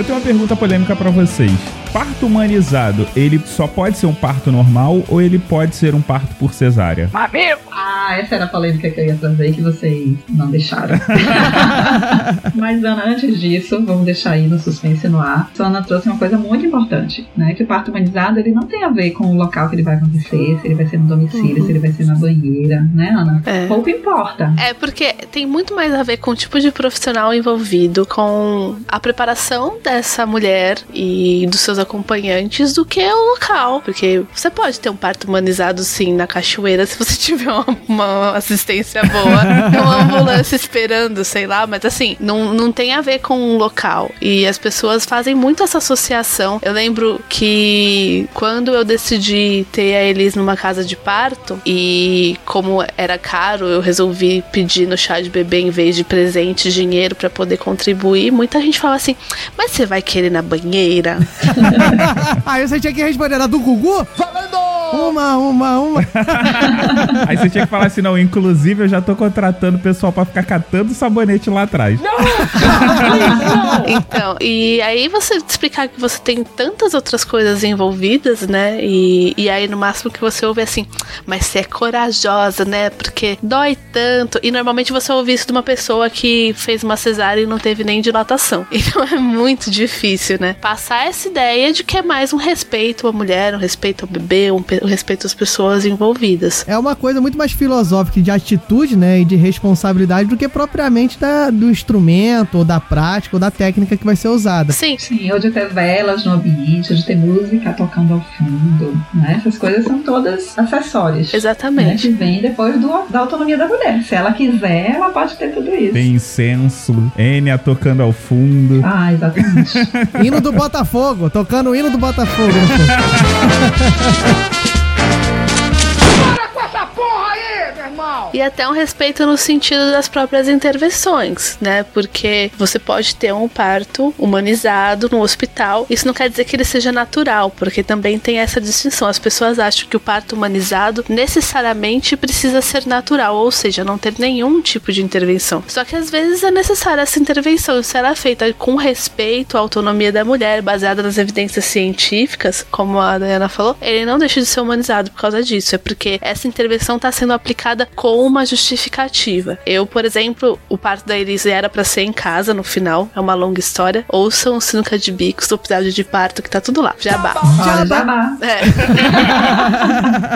Eu tenho uma pergunta polêmica pra vocês. Parto humanizado, ele só pode ser um parto normal ou ele pode ser um parto por cesárea? Ah, essa era a polêmica que eu ia trazer que vocês não deixaram. (laughs) Mas, Ana, antes disso, vamos deixar aí no suspense no ar. A Ana trouxe uma coisa muito importante, né? Que o parto humanizado, ele não tem a ver com o local que ele vai acontecer, se ele vai ser no domicílio, se ele vai ser na banheira, né, Ana? É. Pouco importa. É porque tem muito mais a ver com o tipo de profissional envolvido, com a preparação dessa mulher e dos seus acompanhantes do que o local. Porque você pode ter um parto humanizado sim na cachoeira se você (laughs) tiver uma, uma assistência boa, (laughs) uma ambulância esperando, sei lá, mas assim, não, não tem a ver com o local. E as pessoas fazem muito essa associação. Eu lembro que quando eu decidi ter a Elis numa casa de parto, e como era caro, eu resolvi pedir no chá de bebê em vez de presente dinheiro pra poder contribuir. Muita gente fala assim: Mas você vai querer na banheira? (laughs) (laughs) Aí você tinha que responder, era do Gugu? Falando! Uma, uma, uma. (laughs) Aí você tinha que falar assim, não, inclusive eu já tô contratando o pessoal pra ficar catando sabonete lá atrás. (laughs) Então, e aí você explicar que você tem tantas outras coisas envolvidas, né? E, e aí no máximo que você ouve é assim, mas você é corajosa, né? Porque dói tanto. E normalmente você ouve isso de uma pessoa que fez uma cesárea e não teve nem dilatação. Então é muito difícil, né? Passar essa ideia de que é mais um respeito à mulher, um respeito ao bebê, um, um respeito às pessoas envolvidas. É uma coisa muito mais filosófica e de atitude, né? E de responsabilidade do que propriamente da, do instrumento, ou da prática, ou da técnica que vai ser usada. Sim. Sim, ou de ter velas no ambiente, ou de ter música tocando ao fundo, né? Essas coisas são todas acessórias. Né? Exatamente. Que vem depois do, da autonomia da mulher. Se ela quiser, ela pode ter tudo isso. Tem incenso, Enya tocando ao fundo. Ah, exatamente. (laughs) Hino do Botafogo, tocando o hino do Botafogo. (laughs) E até um respeito no sentido das próprias intervenções, né? Porque você pode ter um parto humanizado no hospital. Isso não quer dizer que ele seja natural, porque também tem essa distinção. As pessoas acham que o parto humanizado necessariamente precisa ser natural, ou seja, não ter nenhum tipo de intervenção. Só que às vezes é necessária essa intervenção. Se ela é feita com respeito à autonomia da mulher, baseada nas evidências científicas, como a Diana falou, ele não deixa de ser humanizado por causa disso. É porque essa intervenção está sendo aplicada com uma justificativa. Eu, por exemplo, o parto da Elise era para ser em casa no final, é uma longa história. Ouçam o Sinuca de Bicos do episódio de parto que tá tudo lá. Jabá. Jabá. É.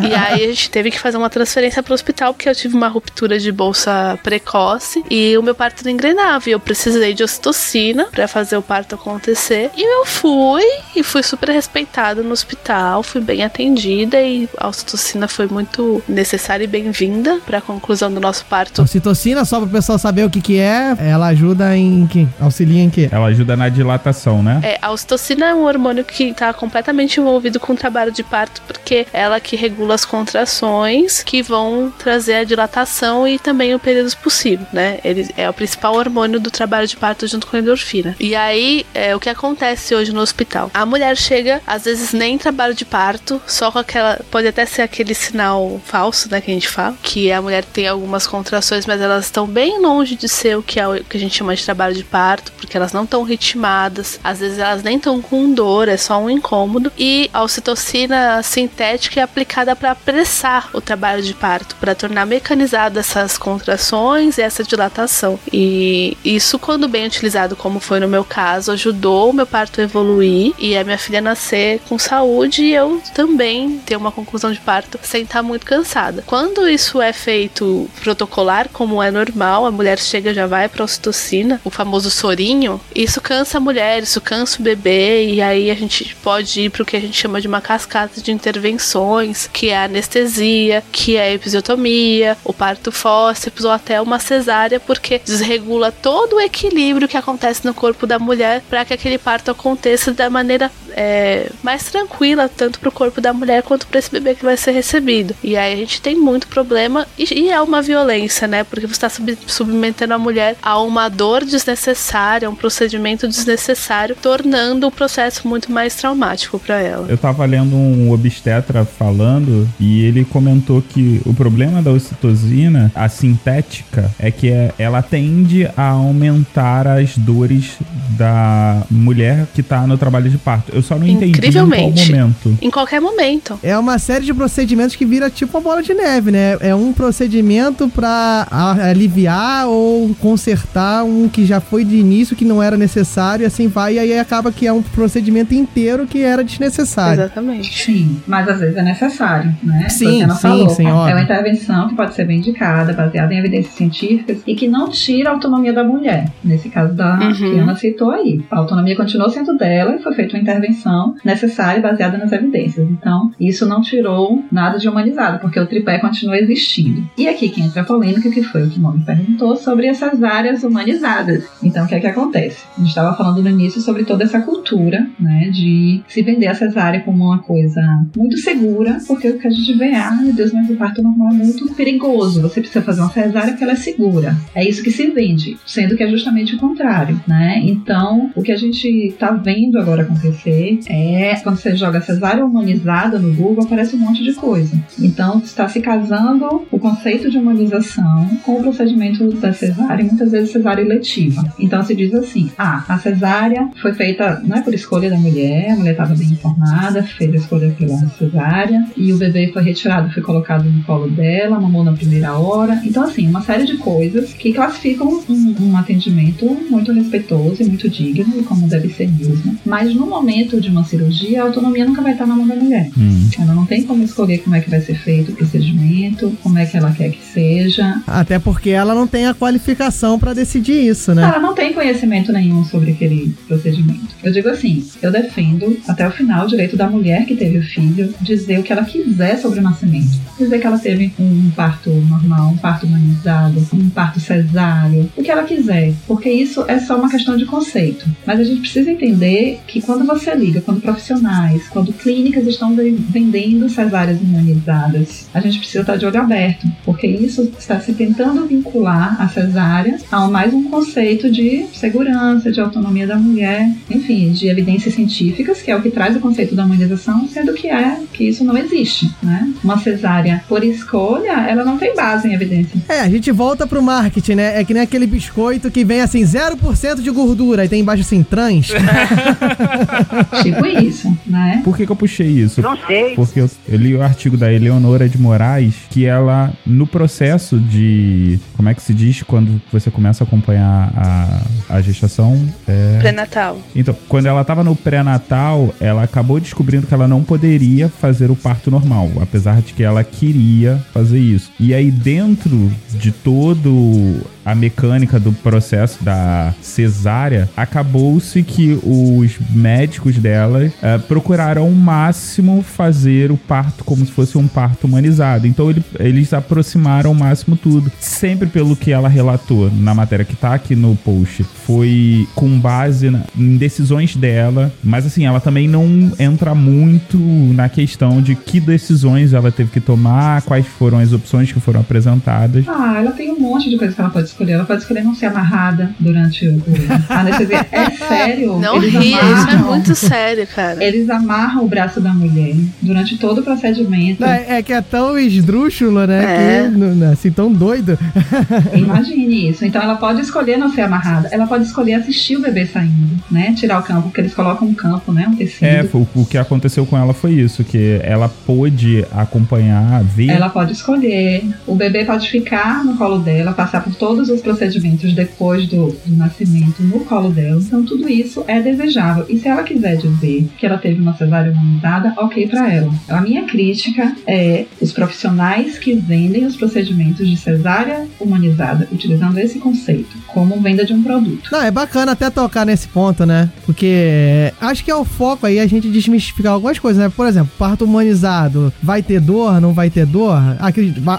e aí a gente teve que fazer uma transferência pro hospital porque eu tive uma ruptura de bolsa precoce e o meu parto não engrenava. E eu precisei de ocitocina para fazer o parto acontecer. E eu fui e fui super respeitada no hospital, fui bem atendida e a ocitocina foi muito necessária e bem-vinda para a conclusão do nosso parto. Ocitocina, só pro pessoal saber o que que é, ela ajuda em que? Auxilia em quê? Ela ajuda na dilatação, né? É, a ocitocina é um hormônio que está completamente envolvido com o trabalho de parto, porque é ela que regula as contrações que vão trazer a dilatação e também o período possível, né? Ele é o principal hormônio do trabalho de parto junto com a endorfina. E aí, é o que acontece hoje no hospital? A mulher chega, às vezes nem em trabalho de parto, só com aquela. Pode até ser aquele sinal falso, né? Que a gente fala, que a mulher tem algumas contrações, mas elas estão bem longe de ser o que, é o que a gente chama de trabalho de parto, porque elas não estão ritmadas, às vezes elas nem estão com dor, é só um incômodo. E a ocitocina sintética é aplicada para apressar o trabalho de parto, para tornar mecanizado essas contrações e essa dilatação. E isso, quando bem utilizado, como foi no meu caso, ajudou o meu parto a evoluir e a minha filha nascer com saúde e eu também ter uma conclusão de parto sem estar muito cansada. Quando isso é feito protocolar, como é normal, a mulher chega já vai para ocitocina, o famoso sorinho, isso cansa a mulher, isso cansa o bebê e aí a gente pode ir para o que a gente chama de uma cascata de intervenções, que é a anestesia, que é a episiotomia, o parto fórceps ou até uma cesárea, porque desregula todo o equilíbrio que acontece no corpo da mulher para que aquele parto aconteça da maneira é, mais tranquila, tanto para o corpo da mulher quanto para esse bebê que vai ser recebido. E aí a gente tem muito problema e, e é uma violência, né? Porque você está sub, submetendo a mulher a uma dor desnecessária, um procedimento desnecessário, tornando o processo muito mais traumático para ela. Eu tava lendo um obstetra falando e ele comentou que o problema da ocitocina, a sintética, é que é, ela tende a aumentar as dores da mulher que tá no trabalho de parto. Eu só não entendi em qual momento. Em qualquer momento. É uma série de procedimentos que vira tipo uma bola de neve, né? É um procedimento pra a- aliviar ou consertar um que já foi de início que não era necessário e assim vai, e aí acaba que é um procedimento inteiro que era desnecessário. Exatamente. Sim, mas às vezes é necessário, né? Sim, Você não sim, falou. sim, É uma intervenção que pode ser bem indicada, baseada em evidências científicas e que não tira a autonomia da mulher. Nesse caso da Uhum. que Ana citou aí. A autonomia continuou sendo dela e foi feita uma intervenção necessária baseada nas evidências. Então, isso não tirou nada de humanizado, porque o tripé continua existindo. E aqui que entra a polêmica, que foi o que o Moni perguntou, sobre essas áreas humanizadas. Então, o que é que acontece? A gente estava falando no início sobre toda essa cultura, né, de se vender a cesárea como uma coisa muito segura, porque o que a gente vê, ah, meu Deus, mas o parto normal é muito perigoso. Você precisa fazer uma cesárea porque ela é segura. É isso que se vende, sendo que é justamente o contrário, né? Então, o que a gente está vendo agora acontecer é quando você joga cesárea humanizada no Google, aparece um monte de coisa. Então, está se casando o conceito de humanização com o procedimento da cesárea, muitas vezes cesárea eletiva. Então, se diz assim: ah, a cesárea foi feita não é por escolha da mulher, a mulher estava bem informada, fez a escolha pela cesárea, e o bebê foi retirado, foi colocado no colo dela, mamou na primeira hora. Então, assim, uma série de coisas que classificam um, um atendimento muito respeitoso e muito digno, como deve ser mesmo. Mas no momento de uma cirurgia, a autonomia nunca vai estar na mão da mulher. Hum. Ela não tem como escolher como é que vai ser feito o procedimento, como é que ela quer que seja. Até porque ela não tem a qualificação pra decidir isso, né? Ela não tem conhecimento nenhum sobre aquele procedimento. Eu digo assim, eu defendo até o final o direito da mulher que teve o filho dizer o que ela quiser sobre o nascimento. Dizer que ela teve um parto normal, um parto humanizado, um parto cesáreo, o que ela quiser, porque isso é só uma questão de conceito. Mas a gente precisa entender que quando você liga, quando profissionais, quando clínicas estão ve- vendendo cesáreas humanizadas, a gente precisa estar de olho aberto, porque isso está se tentando vincular a cesárea a mais um conceito de segurança, de autonomia da mulher, enfim, de evidências científicas, que é o que traz o conceito da humanização, sendo que é que isso não existe, né? Uma cesárea por escolha, ela não tem base em evidência. É, a gente volta pro marketing, né? É que nem aquele biscoito que vem assim, 0% de gordura e tem embaixo assim, trans. (laughs) tipo isso, né? Por que, que eu puxei isso? Não sei. Porque eu, eu li o artigo da Eleonora de Moraes que ela, no processo de. Como é que se diz quando você começa a acompanhar a, a gestação? É... Pré-natal. Então, quando ela estava no pré-natal, ela acabou descobrindo que ela não poderia fazer o parto normal, apesar de que ela queria fazer isso. E aí, dentro de todo a mecânica do processo da cesárea, acabou-se que os médicos dela eh, procuraram ao máximo fazer o parto como se fosse um parto humanizado. Então ele- eles aproximaram ao máximo tudo. Sempre pelo que ela relatou na matéria que tá aqui no post, foi com base na- em decisões dela, mas assim, ela também não entra muito na questão de que decisões ela teve que tomar, quais foram as opções que foram apresentadas. Ah, ela tem um monte de coisa que ela pode escolher. Ela pode escolher não ser amarrada durante o. A anestesia é (laughs) sério. Não eles ria, isso é amarram- muito sério, cara. Eles amarram o braço da mulher durante todo o procedimento. Não, É, é que é tão esdrúxulo, né? É. Que, não- não, assim, tão doido. (laughs) Imagine isso. Então ela pode escolher não ser amarrada. Ela pode escolher assistir o bebê saindo, né? Tirar o campo, porque eles colocam um campo, né? Um tecido. É, o, o que aconteceu com ela foi isso, que ela pôde acompanhar, ver. Ela pode escolher. O bebê pode ficar no colo dela, passar por todos os procedimentos depois do, do nascimento no colo dela. Então, tudo isso é desejável. E se ela quiser dizer que ela teve uma cesárea humanizada, ok pra ela. A minha crítica é os profissionais que vendem os procedimentos de cesárea humanizada, utilizando esse conceito como venda de um produto. Não, é bacana até tocar nesse ponto, né? Porque acho que é o foco aí a gente desmistificar algumas coisas, né? Por exemplo, parto humanizado, vai ter dor, não vai ter dor?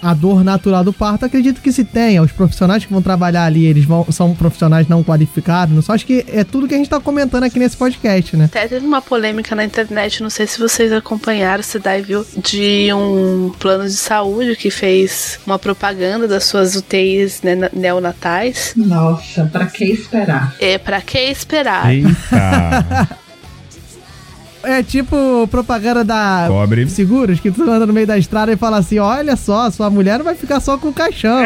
A dor natural do parto, acredito que se tenha. Os profissionais que vão trabalhar ali, eles vão, são profissionais não qualificados. Não só acho que é tudo que a gente tá comentando aqui nesse podcast, né? Até teve uma polêmica na internet, não sei se vocês acompanharam, se daí viu, de um plano de saúde que fez uma propaganda das suas UTIs né, neonatais. Nossa, pra que esperar? É, pra que esperar? Eita. (laughs) É tipo propaganda da Cobre. Seguros, que tu anda no meio da estrada e fala assim: olha só, sua mulher não vai ficar só com o caixão. (laughs)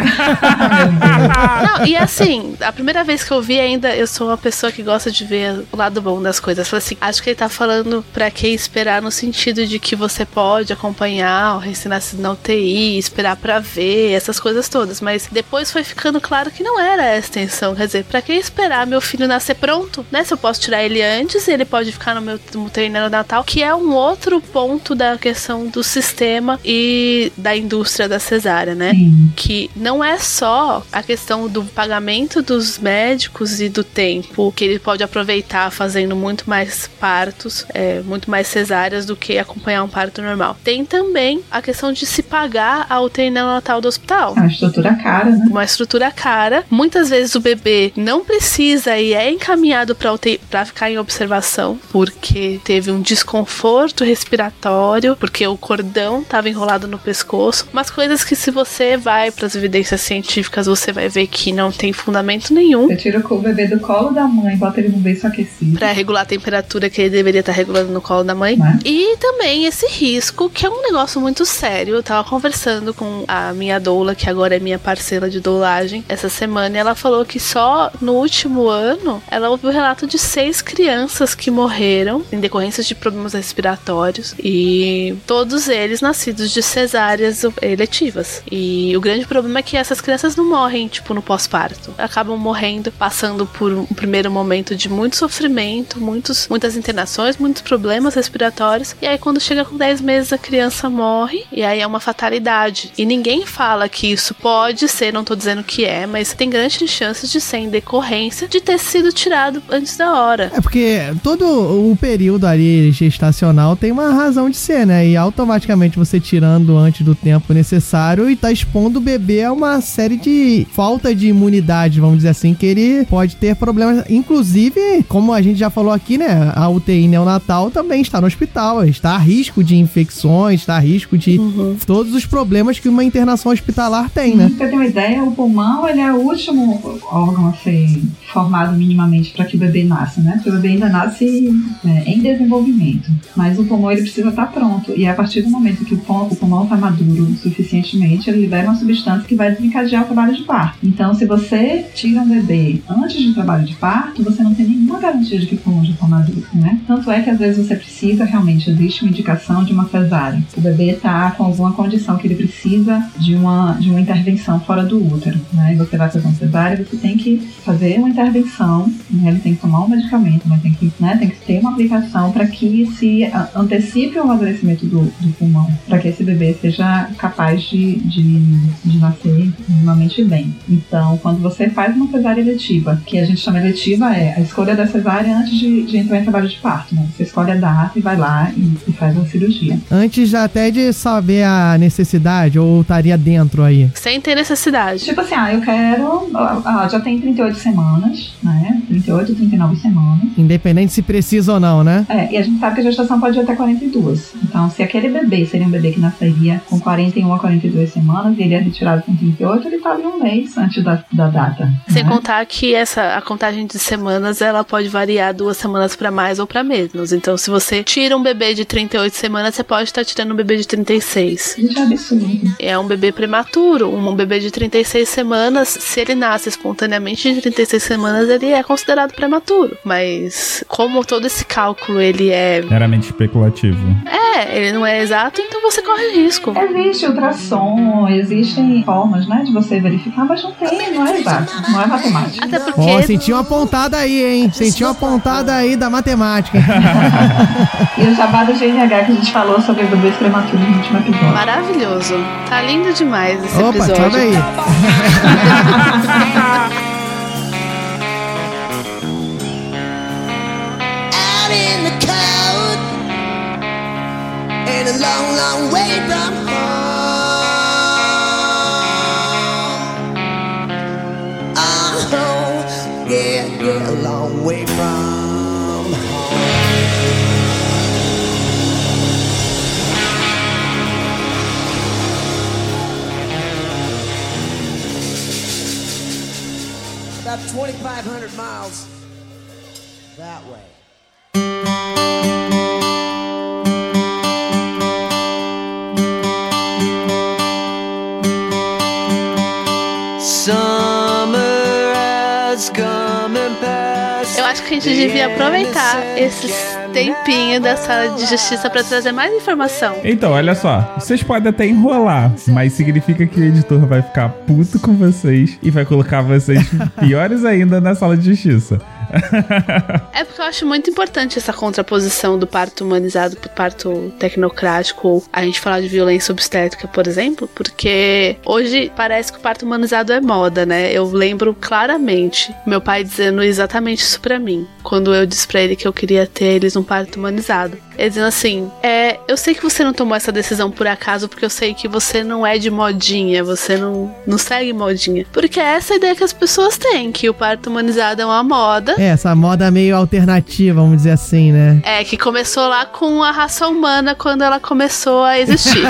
Não, e assim, a primeira vez que eu vi ainda, eu sou uma pessoa que gosta de ver o lado bom das coisas. Falei assim, acho que ele tá falando pra que esperar no sentido de que você pode acompanhar o recém-nascido na UTI, esperar pra ver, essas coisas todas. Mas depois foi ficando claro que não era essa a intenção. Quer dizer, pra que esperar meu filho nascer pronto, né? Se eu posso tirar ele antes, ele pode ficar no meu UTI neonatal, que é um outro ponto da questão do sistema e da indústria da cesárea, né? Que não é só a questão do pagamento dos médicos e do tempo que ele pode aproveitar fazendo muito mais partos, é, muito mais cesáreas do que acompanhar um parto normal. Tem também a questão de se pagar a UTI neonatal do hospital. A estrutura cara, né? Uma estrutura cara. Muitas vezes o bebê não precisa e é encaminhado para UTI para ficar em observação porque teve um desconforto respiratório, porque o cordão estava enrolado no pescoço. Umas coisas que se você vai para as evidências científicas, você vai ver que não tem fundamento nenhum. Você tira o bebê do colo da mãe, bota ele no berço aquecido. Pra regular a temperatura que ele deveria estar regulando no colo da mãe. E também esse risco, que é um negócio muito sério. Eu tava conversando com a minha doula, que agora é minha parceira de doulagem, essa semana, e ela falou que só no último ano ela ouviu o relato de seis crianças que morreram em decorrência de problemas respiratórios e todos eles nascidos de cesáreas eletivas. E o grande problema é que essas crianças não morrem, tipo, no pós-parto. Acabam morrendo, passando por um primeiro momento de muito sofrimento, muitos, muitas internações, muitos problemas respiratórios. E aí, quando chega com 10 meses, a criança morre. E aí é uma fatalidade. E ninguém fala que isso pode ser, não tô dizendo que é, mas tem grandes chances de ser em decorrência de ter sido tirado antes da hora. É porque todo o período ali gestacional tem uma razão de ser, né? E automaticamente você tirando antes do tempo necessário e tá expondo o bebê a uma série de falta de imunidade, vamos dizer assim, que ele pode ter problemas. Inclusive, como a gente já falou aqui, né? A UTI neonatal também está no hospital, está a risco de infecções, está a risco de todos os problemas que uma internação hospitalar tem, né? Pra ter uma ideia, o pulmão ele é o último órgão a ser formado minimamente para que o bebê nasça, né? Porque o bebê ainda nasce é, em desenvolvimento. Mas o pulmão ele precisa estar pronto. E a partir do momento que o pulmão está maduro suficientemente, ele libera uma substância que vai desencadear o trabalho de parto. Então, se você tira um bebê antes do trabalho de parto, você não tem nenhuma garantia de que o pulmão já está maduro, né? Tanto é que às vezes você precisa realmente, existe uma indicação de uma cesárea. O bebê está com alguma condição que ele precisa de uma, de uma intervenção fora do útero, né? E você vai fazer uma cesárea, você tem que fazer uma intervenção, né? Ele tem que tomar um medicamento, mas tem que, né? Tem que ter uma aplicação para que se antecipe o amadurecimento do, do pulmão, para que esse bebê seja capaz de, de, de nascer minimamente bem. Então, quando você faz uma cesárea eletiva, que a gente chama eletiva é a escolha da cesárea antes de, de entrar em trabalho de parto, né? Você escolhe a data e vai lá e, e faz a cirurgia. Antes até de saber a necessidade, ou estaria dentro aí. Sem ter necessidade. Tipo assim, ah, eu quero. Ah, já tem 38 semanas, né? 38, 39 semanas. Independente se precisa ou não, né? É, e a gente sabe que a gestação pode ir até 42. Então, se aquele bebê seria um bebê que nasceria com 41 a 42 semanas e ele é retirado com 38, ele estava em um mês antes da, da data. Sem né? contar que essa a contagem de semanas ela pode variar duas semanas pra mais ou pra menos. Então, se você tira um bebê de 38 semanas, você pode estar tirando um bebê de 36. Isso é absurdo. É um bebê prematuro. Um bebê de 36 semanas, se ele nasce espontaneamente de 36 semanas, ele é considerado prematuro. Mas como todo esse cálculo ele é Meramente especulativo. é, ele não é exato, então você corre risco. Existe ultrassom, existem formas, né, de você verificar, mas não tem, não é exato, não é matemática. Até porque Ó, senti uma pontada aí, hein? Senti uma pontada aí da matemática. (laughs) E o jabá do GNH que a gente falou sobre bebês prematuros no último episódio. maravilhoso. Tá lindo demais esse Opa, episódio. sobe aí. (laughs) and a long, long way from home. Oh, yeah, yeah, a long way from. About 2,500 acho que a gente devia aproveitar esses tempinhos da sala de justiça pra trazer mais informação. Então, olha só. Vocês podem até enrolar, mas significa que o editor vai ficar puto com vocês e vai colocar vocês (laughs) piores ainda na sala de justiça. É porque eu acho muito importante essa contraposição do parto humanizado pro parto tecnocrático, ou a gente falar de violência obstétrica, por exemplo, porque hoje parece que o parto humanizado é moda, né? Eu lembro claramente meu pai dizendo exatamente isso pra mim, quando eu disse pra ele que eu queria ter eles um parto humanizado. Ele dizendo assim: É, eu sei que você não tomou essa decisão por acaso, porque eu sei que você não é de modinha, você não, não segue modinha. Porque é essa a ideia que as pessoas têm, que o parto humanizado é uma moda. É, essa moda meio alternativa, vamos dizer assim, né? É, que começou lá com a raça humana quando ela começou a existir.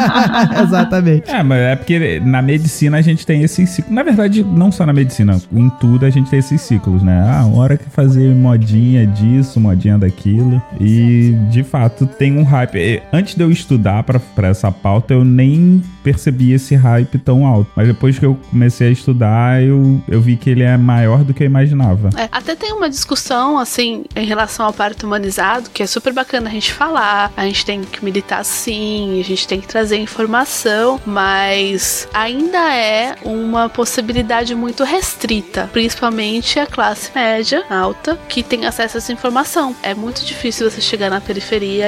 (laughs) Exatamente. É, mas é porque na medicina a gente tem esses ciclos. Na verdade, não só na medicina, em tudo a gente tem esses ciclos, né? Ah, uma hora que fazer modinha disso, modinha daquilo. E de fato tem um hype. Antes de eu estudar pra essa pauta, eu nem percebi esse hype tão alto. Mas depois que eu comecei a estudar, eu, eu vi que ele é maior do que eu imaginava. É, até tem uma discussão, assim, em relação ao parto humanizado, que é super bacana a gente falar. A gente tem que militar sim, a gente tem que trazer informação, mas ainda é uma possibilidade muito restrita, principalmente a classe média, alta, que tem acesso a essa informação. É muito difícil você chegar na periferia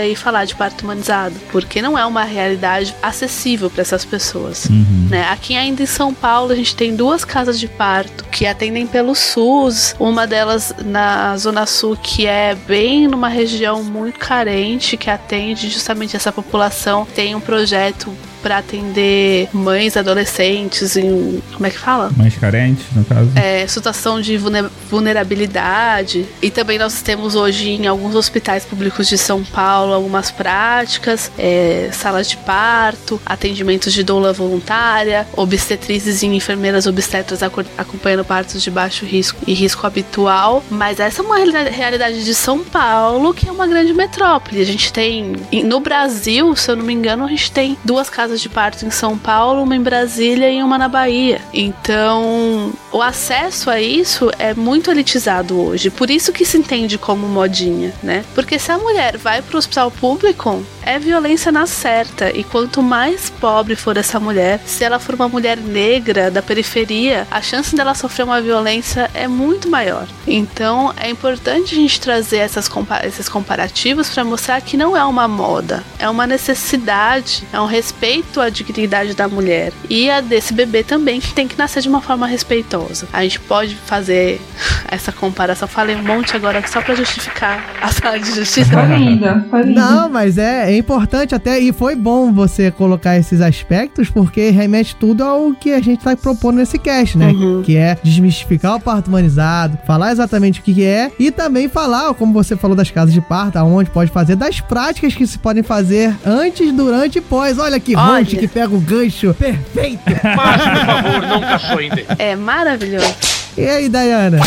e falar de parto humanizado, porque não é uma realidade acessível para essas pessoas. Né? Aqui ainda em São Paulo a gente tem duas casas de parto que atendem pelo SUS, uma delas na Zona Sul que é bem numa região muito carente que atende justamente essa população. Tem um projeto para atender mães adolescentes em como é que fala? Mais carente, no caso. é, situação de vulne- vulnerabilidade. E também nós temos hoje em alguns hospitais públicos de São Paulo algumas práticas, é, salas de parto, atendimentos de doula voluntária, obstetrizes e enfermeiras obstetras aco- acompanhando partos de baixo risco e risco habitual. Mas essa é uma realidade- de São Paulo, que é uma grande metrópole. A gente tem, no Brasil, se eu não me engano, a gente tem duas casas de parto em São Paulo, uma em Brasília e uma na Bahia. Então, o acesso a isso é muito elitizado hoje. Por isso que se entende como modinha, né? Porque se a mulher vai pro hospital público, é violência na certa. E quanto mais pobre for essa mulher, se ela for uma mulher negra da periferia, a chance dela sofrer uma violência é muito maior. Então, é importante a gente trazer essas compa- esses comparativos para mostrar que não é uma moda, é uma necessidade, é um respeito respeito à dignidade da mulher e a desse bebê também, que tem que nascer de uma forma respeitosa. A gente pode fazer (laughs) essa comparação. Falei um monte agora só pra justificar a sala de justiça. Foi linda, foi linda. Não, mas é, é importante até, e foi bom você colocar esses aspectos, porque remete tudo ao que a gente tá propondo nesse cast, né? Uhum. Que é desmistificar o parto humanizado, falar exatamente o que que é, e também falar, como você falou das casas de parto, aonde pode fazer, das práticas que se podem fazer antes, durante e pós. Olha que Olha. ronte que pega o gancho perfeito. Mas, por favor, não caçoe É maravilhoso. E aí, Dayana?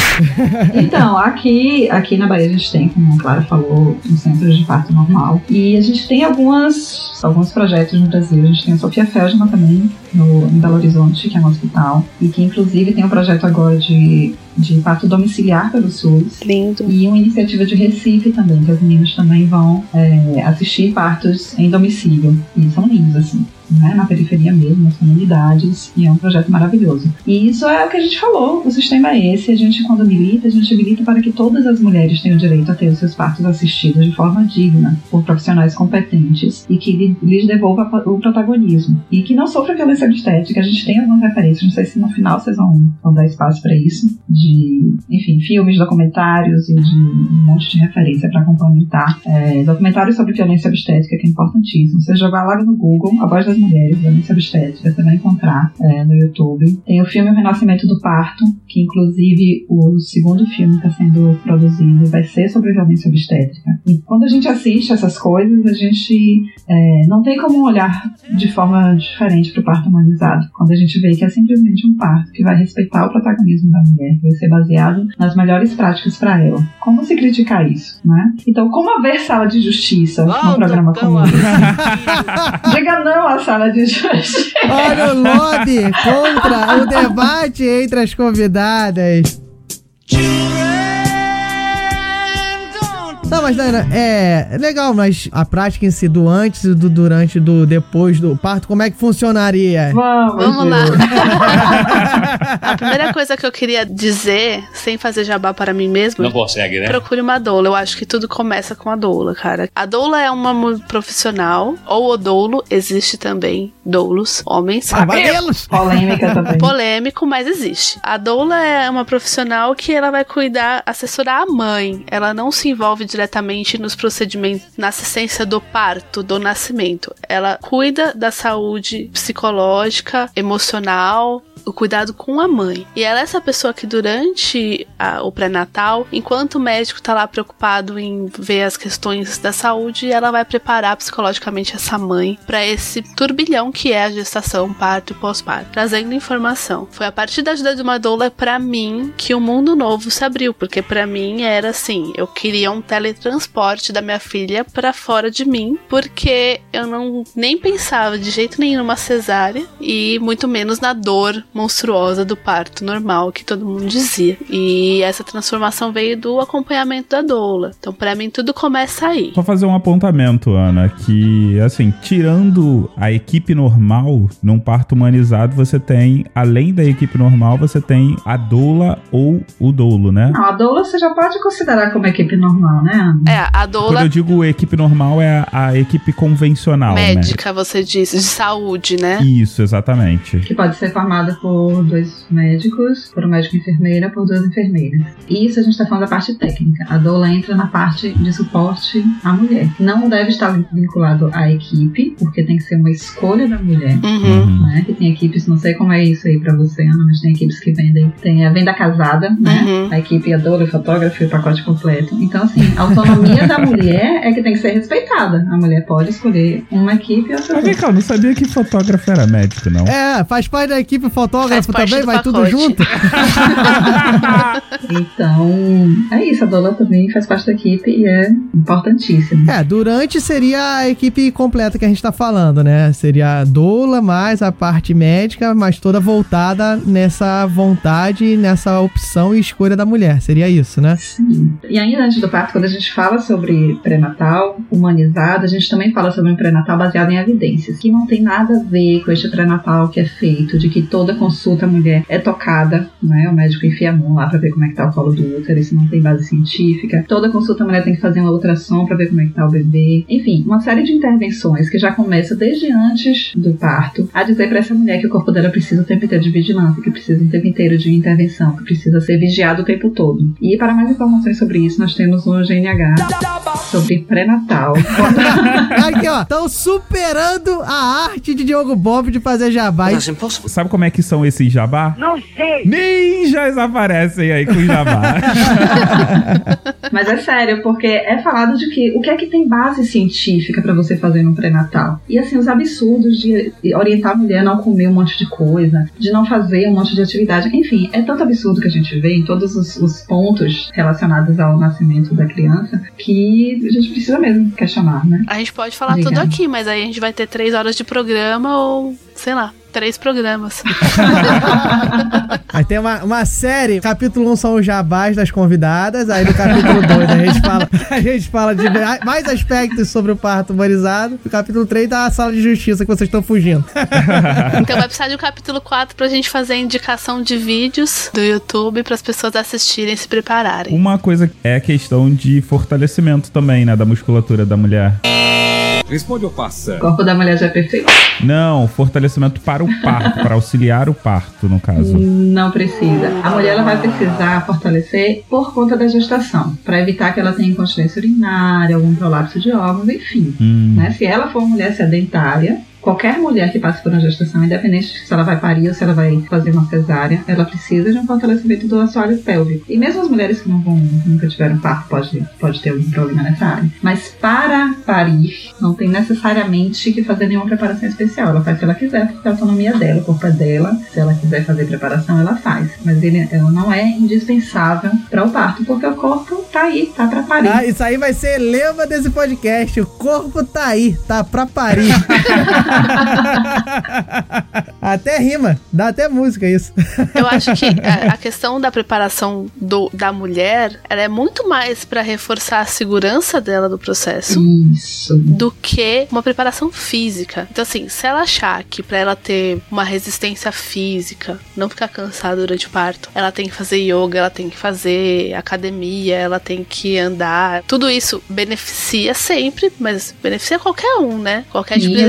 Então, aqui, aqui na Bahia a gente tem, como a Clara falou, um centro de parto normal. E a gente tem algumas, alguns projetos no Brasil. A gente tem a Sofia Feldman também, no, em Belo Horizonte, que é um hospital. E que inclusive tem um projeto agora de, de parto domiciliar pelo SUS. Lindo. E uma iniciativa de Recife também, que as meninas também vão é, assistir partos em domicílio. E são lindos, assim. Né, na periferia mesmo, nas comunidades, e é um projeto maravilhoso. E isso é o que a gente falou, o sistema é esse, a gente quando milita, a gente milita para que todas as mulheres tenham direito a ter os seus partos assistidos de forma digna, por profissionais competentes, e que lhe- lhes devolva o protagonismo. E que não sofra violência obstétrica, a gente tem algumas referências, não sei se no final vocês vão, vão dar espaço para isso, de, enfim, filmes, documentários e de um monte de referência para complementar. É, documentários sobre violência obstétrica, que é importantíssimo. Você jogar lá no Google, A Voz das Mulheres, Violência Obstétrica, você vai encontrar é, no YouTube. Tem o filme O Renascimento do Parto, que inclusive o segundo filme está sendo produzido e vai ser sobre violência obstétrica. E quando a gente assiste essas coisas, a gente é, não tem como olhar de forma diferente para o parto humanizado. Quando a gente vê que é simplesmente um parto que vai respeitar o protagonismo da mulher, que vai ser baseado nas melhores práticas para ela. Como se criticar isso, né? Então, como haver sala de justiça num programa como esse? Diga não à sala de justiça. (laughs) Olha o lobby contra o debate entre as convidadas. Não, mas Dana, é legal, mas a prática em si do antes do durante do depois do parto, como é que funcionaria? Vamos, Vamos lá. (laughs) A primeira coisa que eu queria dizer, sem fazer jabá para mim mesma, Não consegue, né? Procure uma doula. Eu acho que tudo começa com a doula, cara. A doula é uma profissional, ou o doulo, existe também doulos, homens. Cavaleiros! Polêmica também. Polêmico, mas existe. A doula é uma profissional que ela vai cuidar, assessorar a mãe. Ela não se envolve diretamente nos procedimentos, na assistência do parto, do nascimento. Ela cuida da saúde psicológica, emocional, o cuidado com a mãe. E ela é essa pessoa que durante a- o pré-natal, enquanto o médico tá lá preocupado em ver as questões da saúde, ela vai preparar psicologicamente essa mãe para esse turbilhão que é a gestação, parto e pós-parto, trazendo informação. Foi a partir da ajuda de uma doula para mim que o mundo novo se abriu, porque para mim era assim, eu queria um teletransporte da minha filha para fora de mim, porque eu não nem pensava de jeito nenhum numa cesárea e muito menos na dor monstruosa do parto normal que todo mundo dizia. E essa transformação veio do acompanhamento da doula. Então, para mim, tudo começa aí. Só fazer um apontamento, Ana, que assim, tirando a equipe normal, num parto humanizado, você tem, além da equipe normal, você tem a doula ou o doulo, né? Não, a doula você já pode considerar como equipe normal, né, Ana? É, a Quando doula eu digo equipe normal, é a, a equipe convencional, né? médica, você disse, de saúde, né? Isso, exatamente. Que pode ser formada por dois médicos, por um médico e enfermeira, por duas enfermeiras. E isso a gente está falando da parte técnica. A doula entra na parte de suporte à mulher. Não deve estar vinculado à equipe, porque tem que ser uma escolha da mulher. Uhum. Né? Que tem equipes, não sei como é isso aí pra você, Ana, mas tem equipes que vendem, tem a venda casada, né? Uhum. A equipe, a doula, o fotógrafo e o pacote completo. Então, assim, a autonomia da mulher é que tem que ser respeitada. A mulher pode escolher uma equipe ou outra. Mas vem cá, eu não sabia que fotógrafo era médico, não. É, faz parte da equipe fotógrafo também, vai tudo junto. (laughs) Então, é isso. A doula também faz parte da equipe e é importantíssimo. É, durante seria a equipe completa que a gente tá falando, né? Seria a doula mais a parte médica, mas toda voltada nessa vontade, nessa opção e escolha da mulher. Seria isso, né? Sim. E ainda antes do parto, quando a gente fala sobre pré-natal humanizado, a gente também fala sobre um pré-natal baseado em evidências, que não tem nada a ver com este pré-natal que é feito, de que toda consulta mulher é tocada, né? O médico enfia a mão lá pra ver como é que tá o colo do útero, isso não tem base científica. Toda consulta mulher tem que fazer uma ultrassom pra ver como é que tá o bebê. Enfim, uma série de intervenções que já começa desde antes do parto, a dizer para essa mulher que o corpo dela precisa o tempo inteiro de vigilância, que precisa o tempo inteiro de intervenção, que precisa ser vigiado o tempo todo. E para mais informações sobre isso, nós temos o GNH sobre pré-natal. (laughs) Aqui, ó. Estão superando a arte de Diogo Bob de fazer jabá. E- Sabe como é que são esses jabá? Não sei. Ninjas aparecem aí com jabá. (laughs) Mas é sério, porque é falado de que o que é que tem base científica pra você fazer no pré-natal? E assim, os absurdos de orientar a mulher a não comer um monte de coisa, de não fazer um monte de atividade, enfim, é tanto absurdo que a gente vê em todos os, os pontos relacionados ao nascimento da criança que a gente precisa mesmo questionar, né? A gente pode falar Diga. tudo aqui, mas aí a gente vai ter três horas de programa ou, sei lá, três programas. (laughs) Aí tem uma, uma série, capítulo 1 são os jabás das convidadas, aí no capítulo 2 a gente fala, (laughs) a gente fala de mais aspectos sobre o parto humanizado, no capítulo 3 tá a sala de justiça que vocês estão fugindo. (laughs) Então vai precisar de um capítulo 4 pra gente fazer a indicação de vídeos do YouTube para as pessoas assistirem e se prepararem. Uma coisa é a questão de fortalecimento também, né, da musculatura da mulher. Responde ou passa? O corpo da mulher já é perfeito. Não, fortalecimento para o parto, para auxiliar o parto, no caso. Não precisa. A mulher ela vai precisar fortalecer por conta da gestação, para evitar que ela tenha incontinência urinária, algum prolapso de órgãos, enfim. Hum. Né? Se ela for uma mulher sedentária, qualquer mulher que passe por uma gestação, independente se ela vai parir ou se ela vai fazer uma cesárea, ela precisa de um fortalecimento do assoalho pélvico. E mesmo as mulheres que não vão, nunca tiveram parto, pode, pode ter algum problema nessa área. Mas para parir, não tem necessariamente que fazer nenhuma preparação especial. Ela faz se ela quiser, porque é a autonomia dela, o corpo é dela. Se ela quiser fazer preparação, ela faz. Mas ele, ela não é indispensável para o parto, porque o corpo tá aí, tá para parir. Ah, isso aí vai ser lema desse podcast. O corpo tá aí, tá pra parir. (laughs) (laughs) até rima, dá até música isso. (laughs) Eu acho que a, a questão da preparação do- da mulher, ela é muito mais pra reforçar a segurança dela do processo Isso. do que uma preparação física. Então assim, se ela achar que pra ela ter uma resistência física, não ficar cansada durante o parto, ela tem que fazer yoga, ela tem que fazer academia, ela tem que andar. Tudo isso beneficia sempre, mas beneficia qualquer um, né? Qualquer tipo de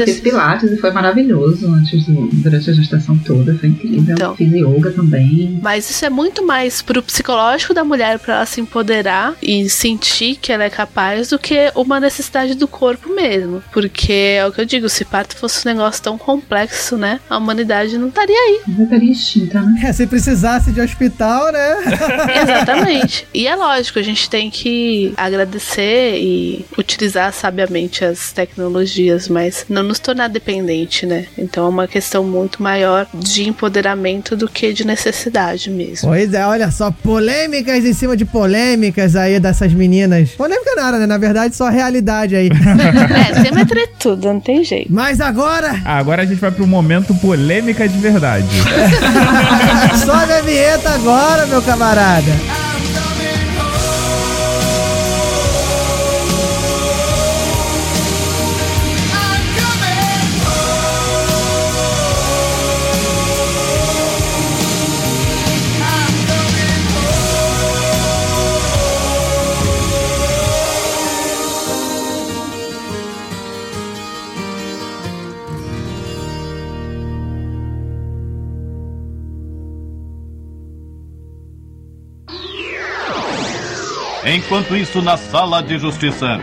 pilates e foi maravilhoso antes do, durante a gestação toda, foi incrível. Então. Fiz yoga também. Mas isso é muito mais pro psicológico da mulher pra ela se empoderar e sentir que ela é capaz do que uma necessidade do corpo mesmo. Porque é o que eu digo, se parto fosse um negócio tão complexo, né? A humanidade não estaria aí. Eu estaria extinta, né? É, se precisasse de hospital, né? (laughs) Exatamente. E é lógico, a gente tem que agradecer e utilizar sabiamente as tecnologias, mas não nos tornar dependente, né? Então é uma questão muito maior de empoderamento do que de necessidade mesmo. Pois é, olha só, polêmicas em cima de polêmicas aí dessas meninas. Polêmica nada, né? Na verdade, só realidade aí. (laughs) É, tema é tretudo, não tem jeito. Mas agora, agora a gente vai pro momento polêmica de verdade. (laughs) sobe a vinheta agora, meu camarada. Enquanto isso, na sala de justiça.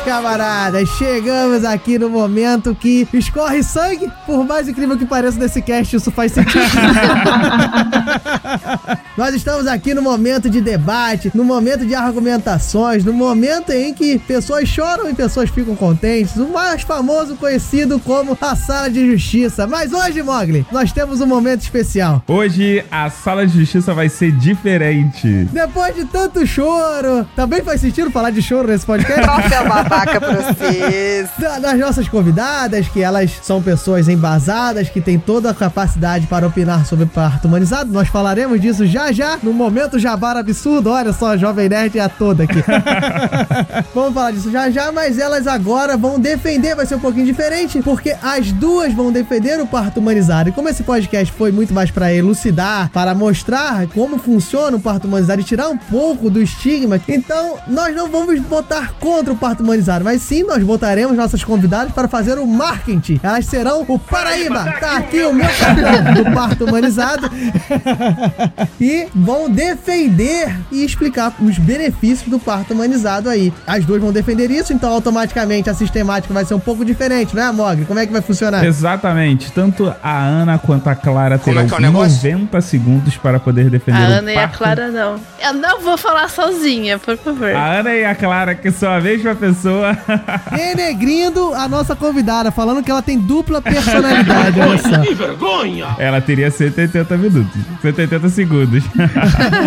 Meus camaradas, chegamos aqui no momento que escorre sangue. Por mais incrível que pareça nesse cast, isso faz sentido. (laughs) Nós estamos aqui no momento de debate, no momento de argumentações, no momento em que pessoas choram e pessoas ficam contentes. O mais famoso conhecido como a sala de justiça. Mas hoje, Mogli, nós temos um momento especial. Hoje a sala de justiça vai ser diferente. Depois de tanto choro, também faz sentido falar de choro nesse podcast? Troféu babaca. babaca pra vocês. Da- Das nossas convidadas, que elas são pessoas embasadas, que têm toda a capacidade para opinar sobre parto humanizado. Nós falaremos disso já já, no momento Jabara Absurdo. Olha só, a Jovem Nerd é a toda aqui. (laughs) Vamos falar disso já já, mas elas agora vão defender, vai ser um pouquinho diferente, porque as duas vão defender o parto humanizado. E como esse podcast foi muito mais para elucidar, para mostrar como funciona o parto humanizado e tirar um pouco do estigma, então nós não vamos votar contra o parto humanizado, mas sim nós votaremos nossas convidadas para fazer o marketing. Elas serão o Paraíba. Tá aqui o meu cartão do parto humanizado. (laughs) e vão defender e explicar os benefícios do parto humanizado aí. As duas vão defender isso, então automaticamente a sistemática vai ser um pouco diferente, não é, Mogli? Como é que vai funcionar? Exatamente. Tanto a Ana quanto a Clara terão é que é negócio? 90 segundos para poder A defender o Ana e a parto. Clara não. Eu não vou falar sozinha, por favor. A Ana e a Clara, que são a mesma pessoa. Denegrindo (laughs) a nossa convidada, falando que ela tem dupla personalidade. olha só. Que vergonha! Ela teria 180 minutos. 180 segundos.